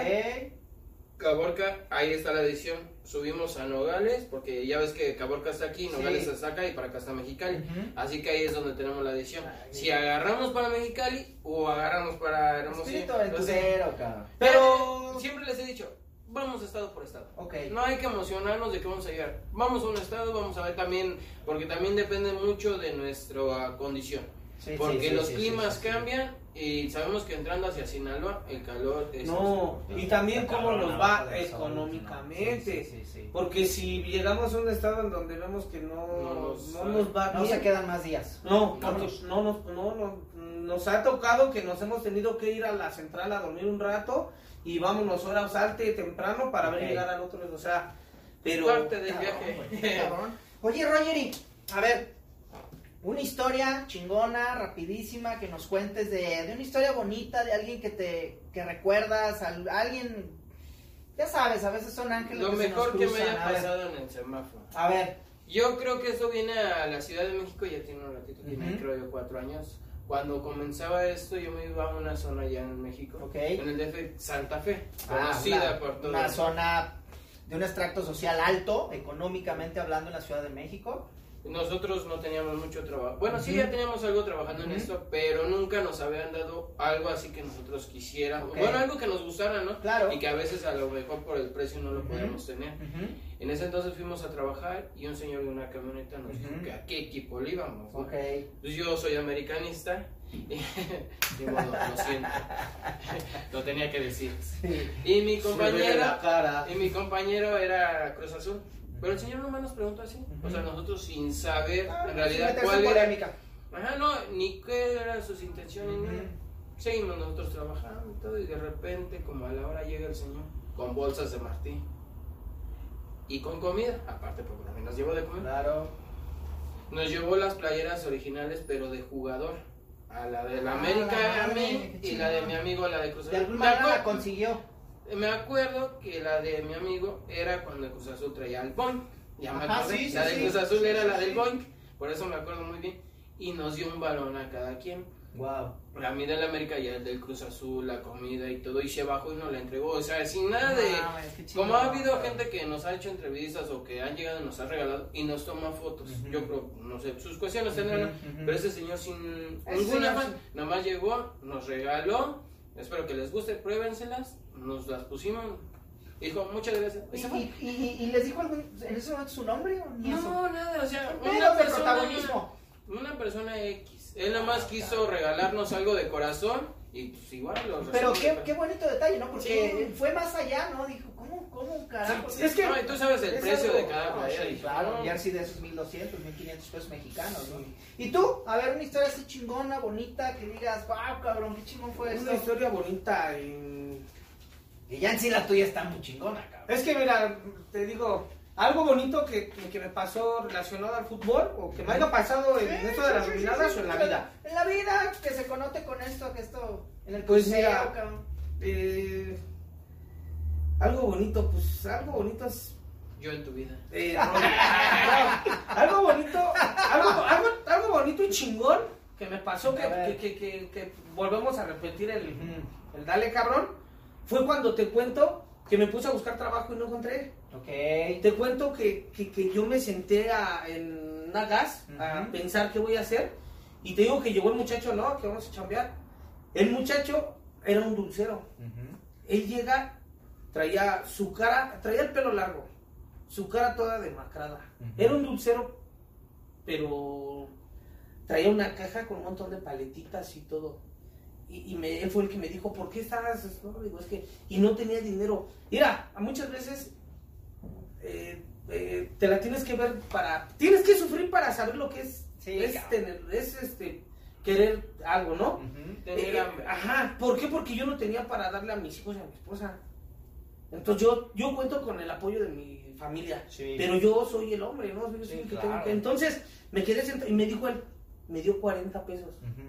Caborca, ahí está la edición. Subimos a Nogales, porque ya ves que Caborca está aquí, Nogales Sí. está acá y para acá está Mexicali. Así que ahí es donde tenemos la edición. Ay. Si agarramos para Mexicali o agarramos para Hermosillo. Cabrón. Pero siempre les he dicho, vamos estado por estado. Ok. No hay que emocionarnos de que vamos a llegar. Vamos a un estado, vamos a ver también, porque también depende mucho de nuestra condición. Sí, Porque sí, los climas cambian y sabemos que entrando hacia Sinaloa el calor es... No, y también cómo nos va económicamente. Sí, sí, sí, sí. Porque si llegamos a un estado en donde vemos que no, No no nos- nos, va No bien, se quedan más días. No, No. porque no, nos- no, no, nos ha tocado que nos hemos tenido que ir a la central a dormir un rato y vámonos horas salte temprano para ver Ok. llegar al otro, o sea, pero parte del Cabrón, viaje. cabrón. Oye, Roger, y, a ver, una historia chingona, rapidísima, que nos cuentes de, de una historia bonita, de alguien que te que recuerdas, al- alguien, ya sabes, a veces son ángeles Lo que se mejor nos que me cruzan. haya pasado en el semáforo. A ver, Yo creo que eso viene a la Ciudad de México, ya tiene un ratito, tiene Ujú. creo yo cuatro años. Cuando comenzaba esto, yo me iba a una zona allá en México, Ok. en el DF Santa Fe, ah, conocida una- por todo. una zona de un extracto social alto, económicamente hablando, en la Ciudad de México. Nosotros no teníamos mucho trabajo. Bueno, sí, ya teníamos algo trabajando en esto, pero nunca nos habían dado algo así que nosotros quisiéramos. Bueno, algo que nos gustara, ¿no? Claro. Y que a veces a lo mejor por el precio no lo Ujú. podemos tener. En ese entonces fuimos a trabajar y un señor de una camioneta nos dijo que a qué equipo le íbamos. ¿no? Ok. Pues yo soy americanista. y modo, lo siento. lo tenía que decir. Sí. Y mi cara. y mi compañero era Cruz Azul. Pero el señor nomás nos preguntó así. O sea, nosotros sin saber Ah, en realidad sin meterse cuál era. polémica. Ajá, no, ni qué eran sus intenciones. ni nada. Seguimos nosotros trabajando y todo. Y de repente, como a la hora llega el señor con bolsas de Martín. Y con comida, aparte porque también nos llevó de comer. Claro. Nos llevó las playeras originales, pero de jugador. A la de la Ah, América la a madre, mí y la de mi amigo, la de Cruz De alguna manera la consiguió. Me acuerdo que la de mi amigo era cuando el Cruz Azul traía el Boeing. Ya me Ajá, acordé. sí, sí, la de. Cruz Azul Sí, era la del sí. Boeing. Por eso me acuerdo muy bien. Y nos dio un balón a cada quien. Wow. A mí del América y el del Cruz Azul, la comida y todo. Y se bajó y nos la entregó. O sea, sin nada de. Como ha habido gente que nos ha hecho entrevistas o que han llegado y nos ha regalado y nos toma fotos. Yo creo, no sé, sus cuestiones tendrán, ujú. pero ese señor sin ninguna sí. nada más llegó, nos regaló, espero que les guste, pruébenselas, nos las pusimos, dijo, muchas gracias. ¿Y, les dijo algún, en ese momento su nombre o ni eso? No, nada, o sea, una persona, protagonismo. una persona X. Él nada más quiso regalarnos algo de corazón y pues igual lo Pero qué, qué bonito detalle, ¿no? Porque Sí. fue más allá, ¿no? Dijo, ¿cómo, cómo carajo? Sí, es que- No, y tú sabes el precio algo- de cada no, playera. sí, claro, no, jersey de esos 1200, 1500 pesos mexicanos, ¿no? Y tú, a ver, una historia así chingona, bonita, que digas, wow, cabrón, qué chingón fue esto. Una historia bonita. y- Y ya en sí la tuya está muy chingona, cabrón. Es que mira, te digo, algo bonito que, que me pasó relacionado al fútbol o que me haya pasado en Sí, esto de las sí, sí, dominadas sí, o en la sí. vida. En la vida, que se conoce con esto, que esto, en el Pues mira, cabrón. Eh, algo bonito, pues algo bonito es Yo en tu vida. Eh, no, no, algo bonito, algo, algo, algo bonito y chingón que me pasó, que, que, que, que- que volvemos a repetir el, el dale cabrón, fue cuando te cuento que me puse a buscar trabajo y no encontré. Ok. Te cuento que, que, que yo me senté a- en una gas a pensar qué voy a hacer y te digo que llegó el muchacho, no, que vamos a chambear. El muchacho era un dulcero. Él llega, traía su cara, traía el pelo largo, su cara toda demacrada. Era un dulcero, pero traía una caja con un montón de paletitas y todo. Y, y me, él fue el que me dijo, ¿por qué estás? No, digo, es que, y no tenía dinero. Mira, muchas veces eh, eh, te la tienes que ver para, tienes que sufrir para saber lo que es, Sí, es tener, es este, querer algo, ¿no? Eh, ajá, ¿por qué? Porque yo no tenía para darle a mis hijos y a mi esposa. Entonces yo, yo cuento con el apoyo de mi familia, Sí. pero yo soy el hombre, ¿no? Yo soy Sí, el que claro. tengo que- Entonces me quedé sentado y me dijo él, me dio 40 pesos. Ujú.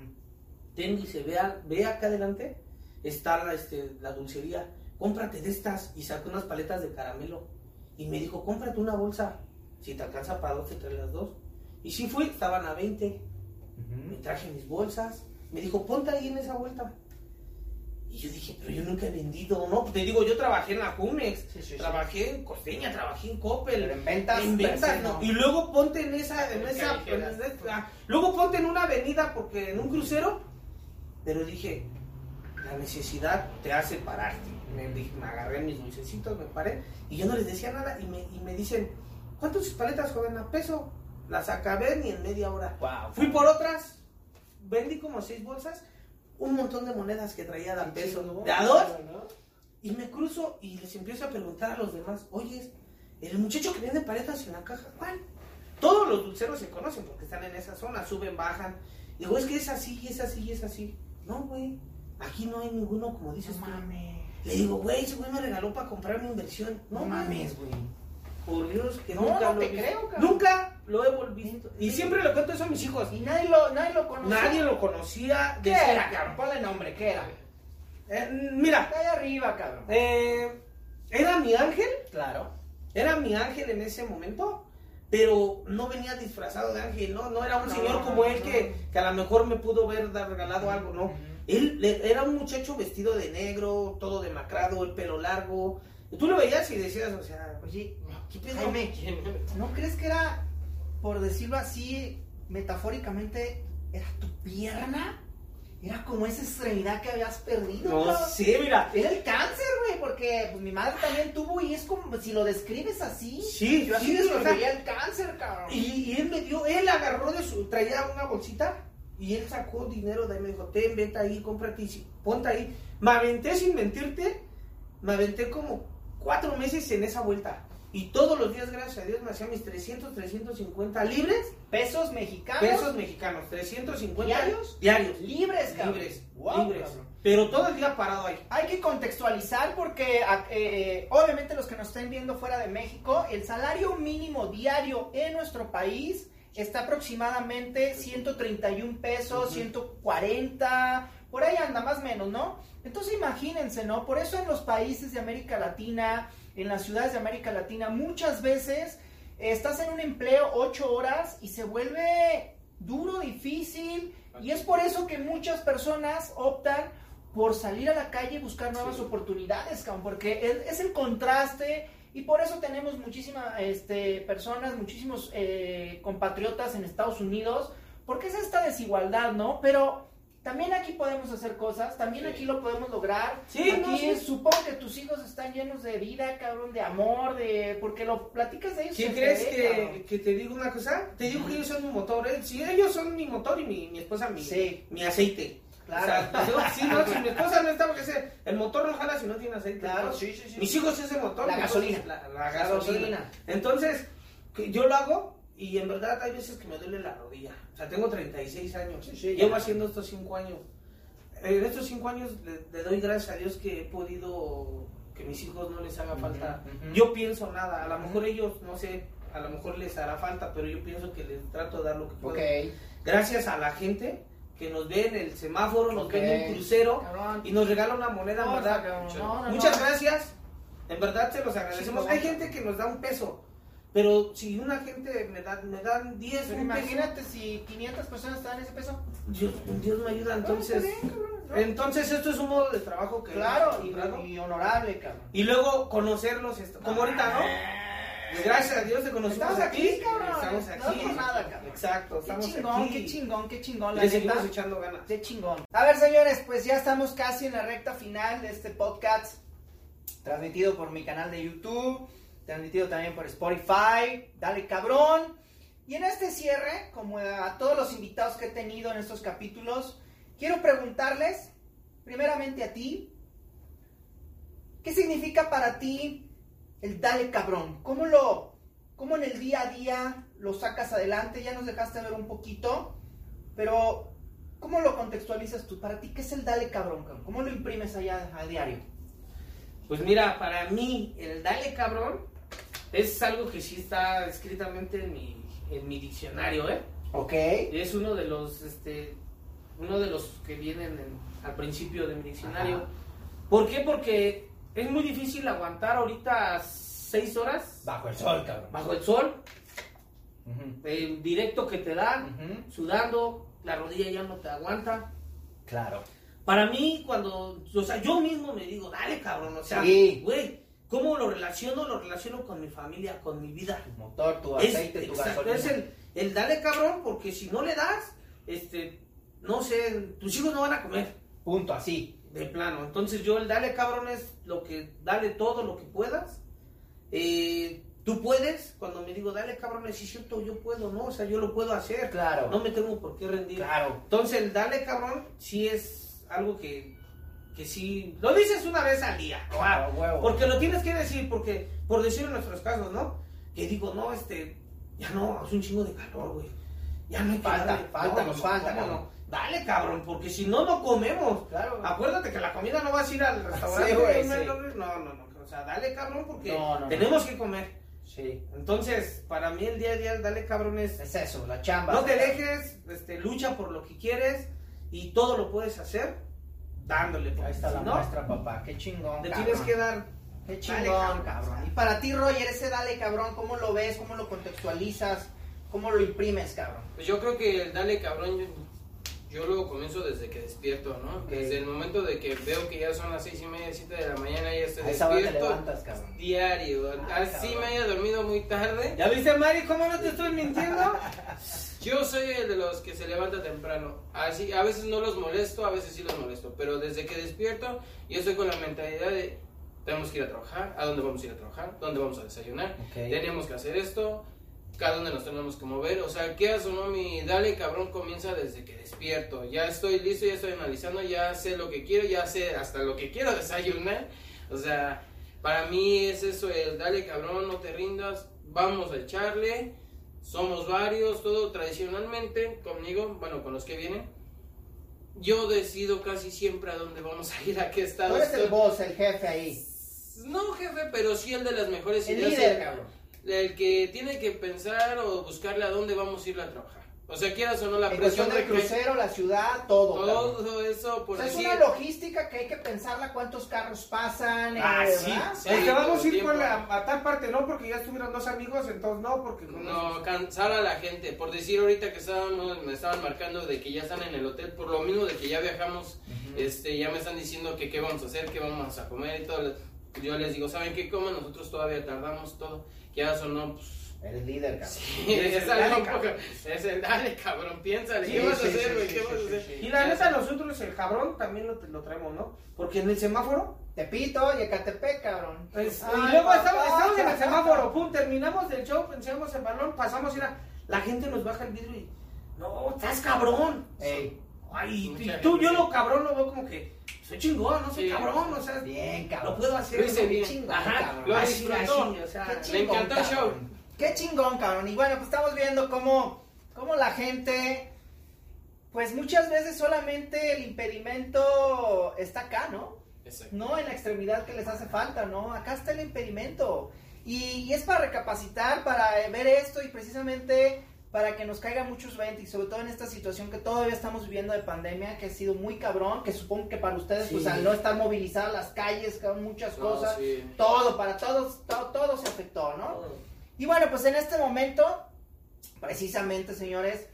Ten, dice, ve, a- ve acá adelante, está la, este, la dulcería, cómprate de estas y sacó unas paletas de caramelo. Y me dijo, cómprate una bolsa, si te alcanza para dos, te traes las dos. Y sí fui, estaban a 20 me traje mis bolsas, me dijo, ponte ahí en esa vuelta. Y yo dije, pero yo nunca he vendido, ¿no? Te digo, yo trabajé en la Jumex, Sí, sí, trabajé en Costeña, trabajé en Pero Coppel, en ventas, en ventas, ¿no? Y luego ponte en esa, en esa, en esa- luego ponte en una avenida, porque en un crucero, pero dije, la necesidad te hace pararte. Me, dije, me agarré mis dulcecitos, me paré, y yo no les decía nada, y me, y me dicen, ¿cuántas sus paletas, joven? A peso. Las acabé ni en media hora. Wow. Fui por otras, vendí como seis bolsas, un montón de monedas que traía de peso, de a dos, y me cruzo y les empiezo a preguntar a los demás, oye, el muchacho que vende paletas en la caja, ¿cuál? Todos los dulceros se conocen porque están en esa zona, suben, bajan. Digo, es que es así, es así, es así. No, güey, aquí no hay ninguno como dices No mames. Le digo, güey, ese güey me regaló para comprar mi inversión. No, No mames. güey. por Dios que No, nunca no lo te creo, cabrón. Nunca lo he volvido. Y siempre le cuento eso a mis hijos. Y nadie lo, nadie lo conocía. Nadie lo conocía. ¿Qué decía, era, cabrón? Ponle nombre, ¿qué era? Eh, mira, Está ahí arriba, cabrón. eh, era mi ángel, Claro. era mi ángel en ese momento, pero no venía disfrazado de ángel, no, no era un No, señor como él no. que, que a lo mejor me pudo ver regalado algo, no. Él le- era un muchacho vestido de negro, todo demacrado, el pelo largo. Y tú lo veías y decías, o sea, Oye, ¿qué pedo? ¿no crees que era, por decirlo así, metafóricamente, era tu pierna? Era como esa extremidad que habías perdido. No cabrón. sé, mira. Era el cáncer, güey, porque pues, mi madre también tuvo y es como, si lo describes así, Sí, yo así sí, describiría el cáncer, cabrón. Y, y él me dio, él agarró de su, traía una bolsita y él sacó dinero de ahí, me dijo, ten, vete ahí, cómprate ponte ahí. Me aventé sin mentirte, me aventé como cuatro meses en esa vuelta. Y todos los días, gracias a Dios, me hacía mis 300, 350 libres, Pesos mexicanos. pesos mexicanos, 350 ¿Diarios? diarios, Libres, cabrón. libres, Wow, libres. cabrón. Pero todo el día parado ahí. Hay que contextualizar porque eh, obviamente los que nos estén viendo fuera de México, el salario mínimo diario en nuestro país está aproximadamente 131 pesos, 140, por ahí anda más o menos, ¿no? Entonces imagínense, ¿no? Por eso en los países de América Latina, en las ciudades de América Latina, muchas veces estás en un empleo 8 horas y se vuelve duro, difícil, y es por eso que muchas personas optan por salir a la calle y buscar nuevas Sí. oportunidades, cabrón, porque es, es el contraste y por eso tenemos muchísimas este, personas, muchísimos eh, compatriotas en Estados Unidos, porque es esta desigualdad, ¿no? Pero también aquí podemos hacer cosas, también Sí. aquí lo podemos lograr. Sí, aquí no, sí. supongo que tus hijos están llenos de vida, cabrón, de amor, de porque lo platicas de ellos. ¿Quién crees ve, que, que te digo una cosa? Te digo que ellos son mi motor, ¿eh? Si ellos son mi motor y mi, mi esposa mi, Sí. mi aceite. Claro. O sea, yo, sí, no, si mi esposa no está, porque ese- el motor no jala si no tiene aceite. Claro, sí, sí, sí. Mis hijos es el motor. La gasolina. La, gasolina. gasolina. Entonces, yo lo hago y en verdad hay veces que me duele la rodilla. O sea, tengo 36 años. Sí, sí, Llevo haciendo estos 5 años. En estos 5 años le, le doy gracias a Dios que he podido que mis hijos no les haga falta. ujú. Yo pienso nada. A lo mejor ellos, no sé, a lo mejor les hará falta, pero yo pienso que les trato de dar lo que puedo. Ok. Gracias a la gente que nos ve en el semáforo, nos Ok. ve en un crucero Cabrón. y nos regala una moneda, No, ¿verdad? no, no, Muchas gracias. En verdad se los agradecemos. Hay gente que nos da un peso, pero si una gente me, da, me dan 10, Pero un peso, imagínate si 500 personas te dan ese peso. Dios, Dios me ayuda. Entonces, Ah, ¿no? entonces esto es un modo de trabajo que Claro, y, honorable, cabrón. Y luego conocerlos, esto- como ahorita, ¿no? Pues gracias a Dios te conocimos Estamos aquí, cabrón. Estamos No aquí. por nada, cabrón. Exacto, Qué estamos chingón, aquí. qué chingón, qué chingón, Le seguimos echando ganas. Qué chingón. A ver, señores, pues ya estamos casi en la recta final de este podcast. Transmitido por mi canal de YouTube. Transmitido también por Spotify. Dale cabrón. Y en este cierre, como a todos los invitados que he tenido en estos capítulos, quiero preguntarles, primeramente a ti, ¿qué significa para ti el dale cabrón? ¿Cómo lo, cómo en el día a día lo sacas adelante? Ya nos dejaste ver un poquito, pero ¿cómo lo contextualizas tú? Para ti, ¿qué es el dale cabrón? cabrón? ¿Cómo lo imprimes allá a diario? Pues mira, para mí el dale cabrón es algo que sí está escritamente en mi, en mi diccionario, ¿eh? Ok. Es uno de los, este, uno de los que vienen en- al principio de mi diccionario. Ajá. ¿Por qué? Porque es muy difícil aguantar ahorita seis horas Bajo el sol, cabrón. bajo el sol, el directo que te da, ujú. sudando, la rodilla ya no te aguanta. Claro. Para mí, cuando, o sea, yo mismo me digo, dale cabrón, o sea, Sí. ¿Cómo lo relaciono? Lo relaciono con mi familia, con mi vida. Tu motor, tu Es, aceite, tu exacto, gasolina. es el, el dale cabrón, porque si no le das, este, no sé, tus hijos no van a comer, Punto, así. de plano. Entonces yo el dale cabrón es lo que, dale todo lo que puedas. Eh, tú puedes, cuando me digo dale cabrón, es cierto, yo puedo, ¿no? O sea, yo lo puedo hacer. Claro. No me tengo por qué rendir. Claro. Entonces el dale cabrón sí es algo que, que sí, lo dices una vez al día. Claro, huevo. Porque lo tienes que decir, porque, por decir en nuestros casos, ¿no? Que digo, no, este, ya no, hace un chingo de calor, güey. Ya no hay que Falta, darle. falta, No, nos no, falta, ¿cómo cabrón. no? Dale, cabrón, porque si no, no comemos. Claro. Acuérdate que la comida no vas a ir al restaurante. Sí, güey, no, sí. no, no, o sea, dale, cabrón, porque No, tenemos que comer. Sí. Entonces, para mí el día a día, dale cabrón es... Es eso, la chamba. No te dejes, este, lucha por lo que quieres y todo lo puedes hacer dándole. porque Ahí está la no, muestra, papá. Qué chingón. Le cabrón. tienes que dar... Qué chingón, cabrón. cabrón. Y para ti, Roger, ese dale, cabrón, ¿cómo lo ves? ¿Cómo lo contextualizas? ¿Cómo lo imprimes, cabrón? Pues yo creo que el dale cabrón, yo, yo lo comienzo desde que despierto, ¿no? Desde el momento de que veo que ya son las seis y media, siete de la mañana, ya estoy te despierto. levantas, cabrón. Diario, Ah, así cabrón. me haya dormido muy tarde. ¿Ya viste, Mari, cómo no te estoy mintiendo? Yo soy el de los que se levanta temprano. Así, a veces no los molesto, a veces sí los molesto. Pero desde que despierto, yo estoy con la mentalidad de tenemos que ir a trabajar, a dónde vamos a ir a trabajar, dónde vamos a desayunar, Ok. tenemos que hacer esto, cada dónde nos tenemos que mover. O sea, ¿qué o no? Mi dale cabrón comienza desde que despierto. Ya estoy listo, ya estoy analizando, ya sé lo que quiero, ya sé hasta lo que quiero desayunar. O sea, para mí es eso, el dale cabrón, no te rindas, vamos a echarle. Somos varios, todo tradicionalmente conmigo, bueno, con los que vienen. Yo decido casi siempre a dónde vamos a ir, a qué Tú estado. eres el boss, el jefe ahí. No, jefe, pero sí el de las mejores El ideas. líder, el- cabrón. el que tiene que pensar o buscarle a dónde vamos a ir a trabajar. O sea, quieras o no, la En presión del de que crucero, la ciudad, todo. todo eso, O por sea, es una logística que hay que pensarla cuántos carros pasan, eh, Ah, sí. ¿verdad? Sí, Es que vamos a ir por la, a tal parte, no, porque ya estuvieron dos amigos, entonces no, porque... no cansar a la gente. Por decir ahorita que estábamos, me estaban marcando de que ya están en el hotel, por lo mismo de que ya viajamos, este, ya me están diciendo que qué vamos a hacer, qué vamos a comer y todo. Yo les digo, ¿saben qué comen? Nosotros todavía tardamos todo. Ya o no, pues Eres líder, cabrón. Sí, Es el es, algo dale, un poco- cabrón. es el dale, cabrón, piénsale, Sí, ¿qué vas a hacer, güey? sí, ¿Qué sí, vas a sí, hacer? sí. Y la neta, nosotros el cabrón también lo, lo traemos, ¿no? Porque en el semáforo, Tepito y Ecatepec, cabrón. pues, Ay, y luego papá. estamos, estamos en el semáforo, pum, terminamos del show, pensamos el balón, pasamos y la gente nos baja el vidrio y, no, estás cabrón. Ey, Ay, y gente tú, yo sí. lo cabrón lo veo como que, soy chingón, no soy Sí. cabrón, o sea, bien, cabrón. lo puedo hacer. Lo hice bien. Chingón, Ajá, cabrón. Lo disfrutó. así, o sea, chingón, encantó el cabrón. show. Qué chingón, cabrón. Y bueno, pues estamos viendo cómo, cómo la gente, pues muchas veces solamente el impedimento está acá, ¿no? Exacto. No en la extremidad que les hace falta, ¿no? Acá está el impedimento. Y, y es para recapacitar, para ver esto y precisamente para que nos caigan muchos 20 y sobre todo en esta situación que todavía estamos viviendo de pandemia, que ha sido muy cabrón, que supongo que para ustedes, pues al no estar movilizadas las calles, muchas No, cosas, sí. todo, para todos, todo, todo se afectó, ¿no? Y bueno, pues en este momento, precisamente, señores,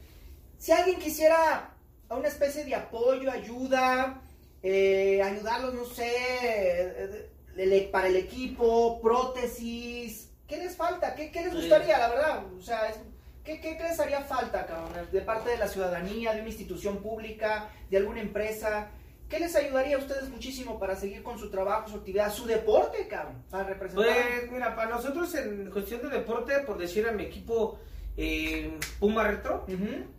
si alguien quisiera una especie de apoyo, ayuda, eh, ayudarlos, no sé, eh, el- para el equipo, prótesis, ¿qué les falta? ¿Qué, qué les gustaría, la verdad? O sea, es- ¿qué, qué, qué les haría falta, cabrón? De parte de la ciudadanía, de una institución pública, de alguna empresa. ¿Qué les ayudaría a ustedes muchísimo para seguir con su trabajo, su actividad, su deporte, cabrón? Para representar. Pues mira, para nosotros en cuestión de deporte, por decir a mi equipo eh, Puma Retro,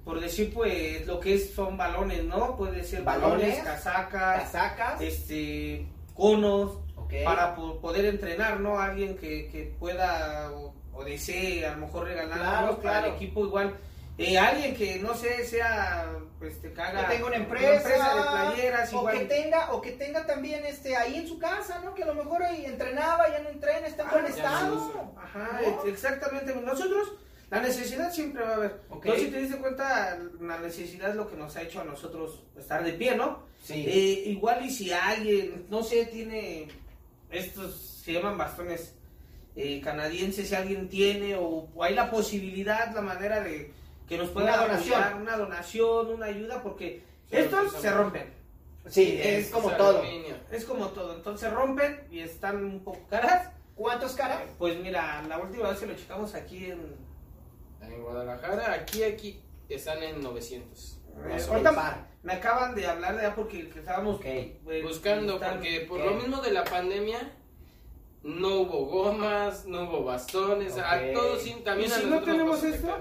por decir pues lo que es son balones, ¿no? Puede ser balones, Balones, casacas, Casacas. este conos, Ok. para po- poder entrenar, ¿no? Alguien que, que pueda o, o desee a lo mejor regalarnos Claro, para claro. el equipo igual. Eh, alguien que no sé, sea pues te caga que tenga una empresa, de playeras, o igual. que tenga o que tenga también este ahí en su casa no que a lo mejor ahí entrenaba ya no entrena está en Ah, buen estado. Ajá, exactamente. Nosotros, la necesidad siempre va a haber. Ok. No, si te diste cuenta, la necesidad es lo que nos ha hecho a nosotros estar de pie, ¿no? sí Eh, igual y si alguien, no sé, tiene estos, se llaman bastones eh, canadienses, si alguien tiene o, o hay la posibilidad, la manera de que nos pueda Una donación. apoyar, una donación, una ayuda, porque Sí, estos se rompen. sí es como todo aluminio. Es como todo, entonces rompen y están un poco caras. cuántos caras Pues mira, la última vez que lo checamos aquí en, En Guadalajara, aquí, aquí, están en 900. Eh, ahorita me acaban de hablar de ya porque que estábamos eh, Buscando, están- porque por lo mismo de la pandemia, no hubo gomas, no hubo bastones, a todos también ¿Y a si no nosotros nos tenemos esto?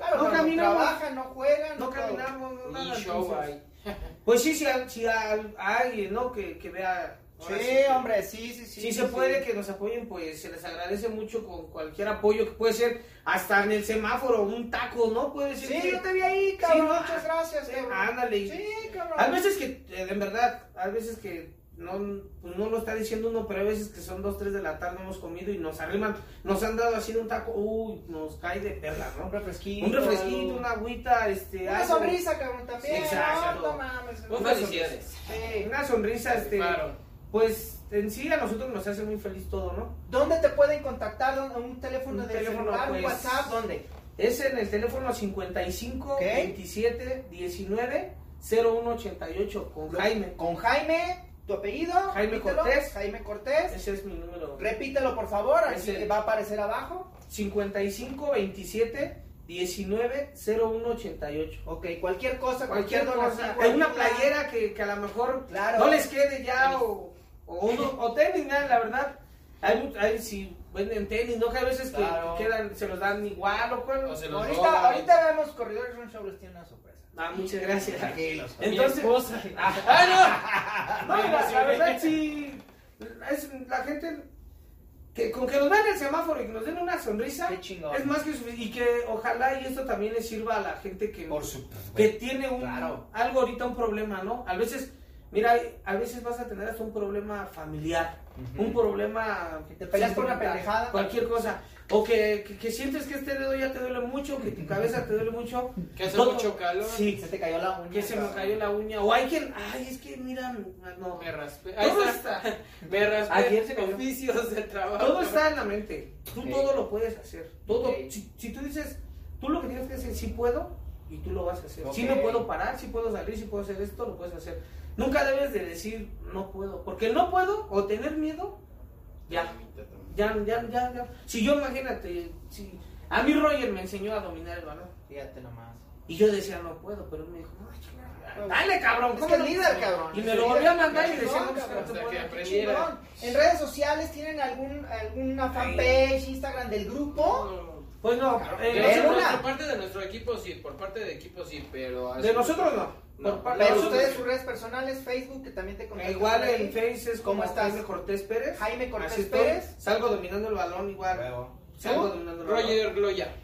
Claro No no caminamos. trabajan no juegan no todo. caminamos, no nada. Ni show entonces- hay. Pues sí, si, a, si a, a alguien, ¿no? Que, que vea. sí, hombre sí sí sí Si sí, se sí. puede que nos apoyen, pues se les agradece mucho con cualquier apoyo que puede ser hasta en el semáforo, un taco, ¿no? Puede ser. sí que- yo te vi ahí cabrón Sí, no, muchas gracias Sí, cabrón. ándale. sí cabrón Hay veces que, eh, en verdad, hay veces que no, pues no lo está diciendo uno, pero hay veces que son dos, tres de la tarde, hemos comido y nos arriman, nos han dado así un taco, uy, nos cae de perla, Un ¿no? refresquito. Un refresquito, una agüita, este, Una algo. sonrisa, cabrón, también. Sí, exacto. No, no mames. Pues Una felicidades. sonrisa. Sí. Una sonrisa, este, Claro. pues en sí a nosotros nos hace muy feliz todo, ¿no? ¿Dónde te pueden contactar? ¿Dónde- ¿Un teléfono Un de teléfono, celular? ¿Un pues, WhatsApp? ¿Dónde? Es en el teléfono 55 Ok. 27 19 0188 con Jaime. Con Jaime, tu apellido. Jaime repítelo. Cortés. Jaime Cortés. Ese es mi número. Repítelo, por favor, así que va a aparecer abajo. 55 27 19 0188. Ok, cualquier cosa, Cualquier cualquier cosa. donativo, Hay una playera que, que a lo mejor Claro. no les quede ya o, o, uno- o tenis, nada, la verdad. Hay, hay si venden tenis, ¿no? Que a veces que Claro. quedan, se los dan igual o cual. O se los Ahorita, roban. ahorita vemos Corredores Run Show, tiene. Ah, muchas gracias. Tranquilos. Entonces. Ah, no, Me la, la verdad sí, es la gente que con que nos vean el semáforo y que nos den una sonrisa Qué chingón. es más que suficiente y que ojalá y esto también le sirva a la gente que, Por supuesto. que tiene un Claro. algo ahorita un problema, ¿no? A veces Mira, a veces vas a tener hasta un problema familiar, un problema... Que te peleas por una pendejada. Cualquier cosa. O que, que, que sientes que este dedo ya te duele mucho, que tu cabeza te duele mucho. Que hace Todo- mucho calor. Sí, Se te cayó la uña. que se me cayó la uña. O hay quien... Ay, es que mira... No. Me raspé. Ahí Todo está. está, Me raspé. Ayer se cayó. Oficios del trabajo. todo está en la mente. Tú todo lo puedes hacer. Todo. Si, si tú dices, tú lo que tienes que hacer, sí puedo, y tú lo vas a hacer. Si me puedo parar, si puedo salir, si puedo hacer esto, lo puedes hacer. Nunca debes de decir no puedo, porque el no puedo o tener miedo, ya, ya, ya, ya, ya. Si yo imagínate, si a mí Roger me enseñó a dominar el balón Fíjate nomás. y yo decía no puedo, pero él me dijo, "Ay, chingada, dale cabrón, Es ¿cómo que no?" es líder, cabrón. Y me lo volvió a mandar y decía, no, cabrón. no te que. En redes sociales tienen algún, alguna fanpage, Instagram del grupo. Pues no, Claro, eh, nosotros- por parte de nuestro equipo sí, por parte de equipo sí, pero de nosotros no. No. Por Pero ustedes sus redes personales, Facebook, que también te contactan. Igual en Face es como ¿Cómo estás? Jaime Cortés Pérez. Jaime Cortés. Pérez. Salgo dominando el balón igual. Salgo ¿Tú? dominando el balón. Roger Gloya.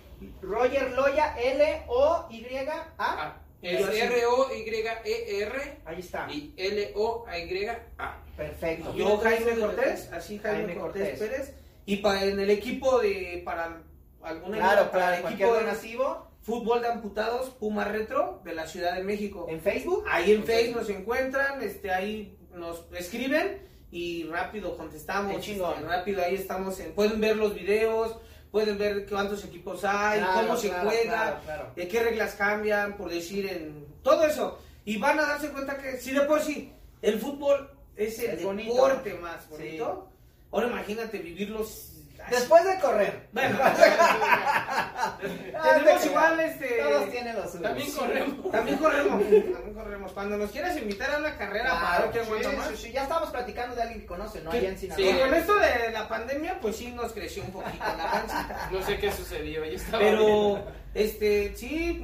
Roger Loya, L-O-Y-A. Ah, es. R-O-Y-E-R Ahí está. y L-O-Y-A. Perfecto. Yo Jaime Cortés, así Jaime, Jaime Cortés, Cortés. Pérez. Y para en el equipo de para alguna Claro, para el equipo de donativo. Fútbol de amputados Puma Retro de la Ciudad de México. En Facebook. Ahí en Ok. Face nos encuentran, este ahí nos escriben y rápido contestamos. Este, rápido ahí estamos en, pueden ver los videos, pueden ver cuántos equipos hay, Claro, cómo se claro, juega, claro, de qué reglas cambian, por decir en todo eso. Y van a darse cuenta que si de por sí el fútbol es el Es bonito. deporte más Sí. bonito, ahora imagínate vivirlos. Después de correr. Bueno, te tenemos igual este Todos tienen los suyos. También corremos. también corremos, también corremos. Cuando nos quieras invitar a una carrera Claro, sí, aguanta más. sí, sí, Ya estamos platicando de alguien que conoce, ¿no? Que- Allá en Sí, Sinaloa. con esto de la pandemia, pues sí nos creció un poquito la pancita. No sé qué sucedió, yo estaba Pero, este, sí,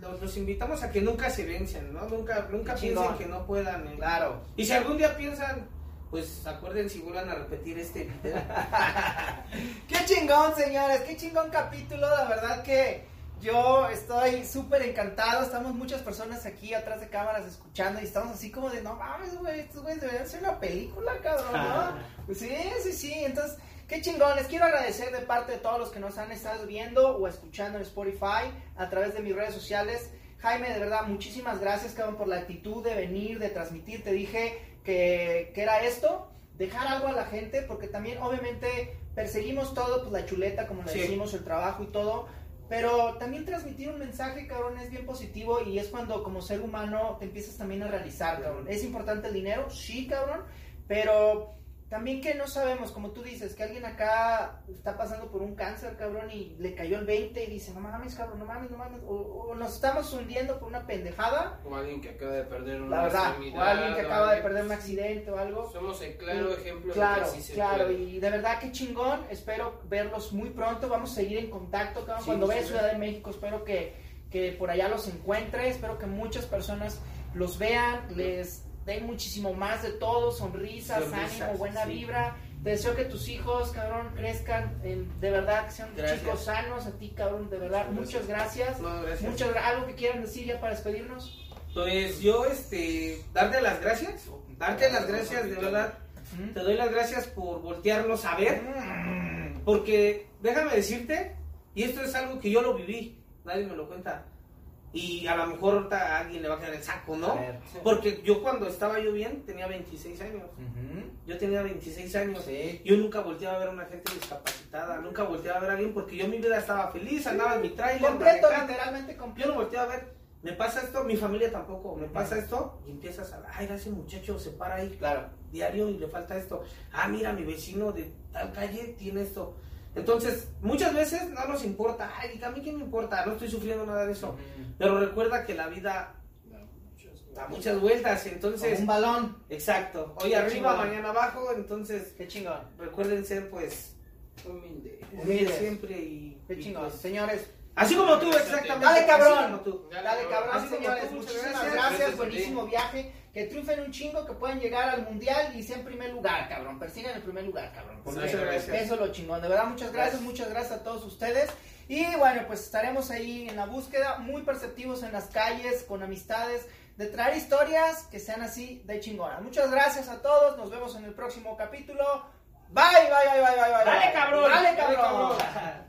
los, los invitamos a que nunca se vencen, ¿no? Nunca, nunca piensen que no puedan. ¿eh? Claro. Y si algún día piensan, pues acuérdense y vuelvan a repetir este video. Qué chingón, señores, qué chingón capítulo, la verdad que yo estoy súper encantado, estamos muchas personas aquí atrás de cámaras escuchando y estamos así como de, no mames, güey, estos güeyes deberían ser una película, cabrón, ¿no? Pues sí, sí, sí, entonces, qué chingón, les quiero agradecer de parte de todos los que nos han estado viendo o escuchando en Spotify a través de mis redes sociales. Jaime, de verdad, muchísimas gracias, cabrón, por la actitud de venir, de transmitir, te dije que, que era esto, dejar algo a la gente, porque también obviamente perseguimos todo, pues la chuleta, como le Sí. decimos, el trabajo y todo, pero también transmitir un mensaje, cabrón, es bien positivo y es cuando como ser humano te empiezas también a realizar, cabrón. ¿Es importante el dinero? Sí, cabrón, pero también que no sabemos, como tú dices, que alguien acá está pasando por un cáncer, cabrón, y le cayó el 20 y dice, no mames, cabrón, no mames, no mames, o, o nos estamos hundiendo por una pendejada, O alguien que acaba de perder una la verdad, o alguien que acaba de perder un accidente o algo. Somos el claro ejemplo Claro, de que sí se claro, puede. y de verdad que chingón, espero verlos muy pronto, vamos a seguir en contacto, cabrón. Sí, cuando sí, vaya a sí. Ciudad de México, espero que, que por allá los encuentre, espero que muchas personas los vean, les den muchísimo más de todo, sonrisas, Sonrisas, ánimo, buena sí. vibra. Te deseo que tus hijos, cabrón, crezcan, en- de verdad, que sean Gracias. chicos sanos, a ti, cabrón, de verdad, muchas gracias. No, gracias. Muchas algo que quieran decir ya para despedirnos. Pues yo, este, darle las gracias Darte las gracias, de verdad. Te doy las gracias por voltearnos a ver. Porque déjame decirte, y esto es algo que yo lo viví, nadie me lo cuenta. Y a lo mejor ahorita a alguien le va a quedar el saco, ¿no? Porque yo cuando estaba yo bien tenía 26 años. Yo tenía 26 años. Sí. Yo nunca volteaba a ver a una gente discapacitada, nunca volteaba a ver a alguien porque yo mi vida estaba feliz, andaba en mi trailer, Completo, manejando. literalmente Yo completo. no volteaba a ver, me pasa esto, mi familia tampoco, me pasa esto y empiezas a, ay, ese muchacho se para ahí Claro. diario y le falta esto. Ah, mira, mi vecino de tal calle tiene esto. Entonces, muchas veces no nos importa, ay, a mí qué me importa, no estoy sufriendo nada de eso. Pero recuerda que la vida da muchas vueltas, Como entonces, un balón. exacto, hoy Qué arriba, chingón. mañana abajo, entonces Qué chingón. recuerden ser pues Humilde. humildes siempre y, Qué y, chingón. pues, Señores, así como tú, exactamente. Dale, así cabrón. como tú. Dale, cabrón, Así como señores. tú, muchas Muchísimas gracias. gracias. Buenísimo viaje. Que triunfen un chingo, que puedan llegar al mundial y sea en primer lugar, cabrón. Persigan el primer lugar, cabrón. Porque Muchas gracias. Eso es lo chingón. De verdad, muchas gracias. Muchas gracias a todos ustedes. Y bueno, pues estaremos ahí en la búsqueda, muy perceptivos en las calles, con amistades, de traer historias que sean así de chingonas. Muchas gracias a todos. Nos vemos en el próximo capítulo. Bye, bye, bye, bye, bye. bye. Dale, cabrón. Dale, cabrón.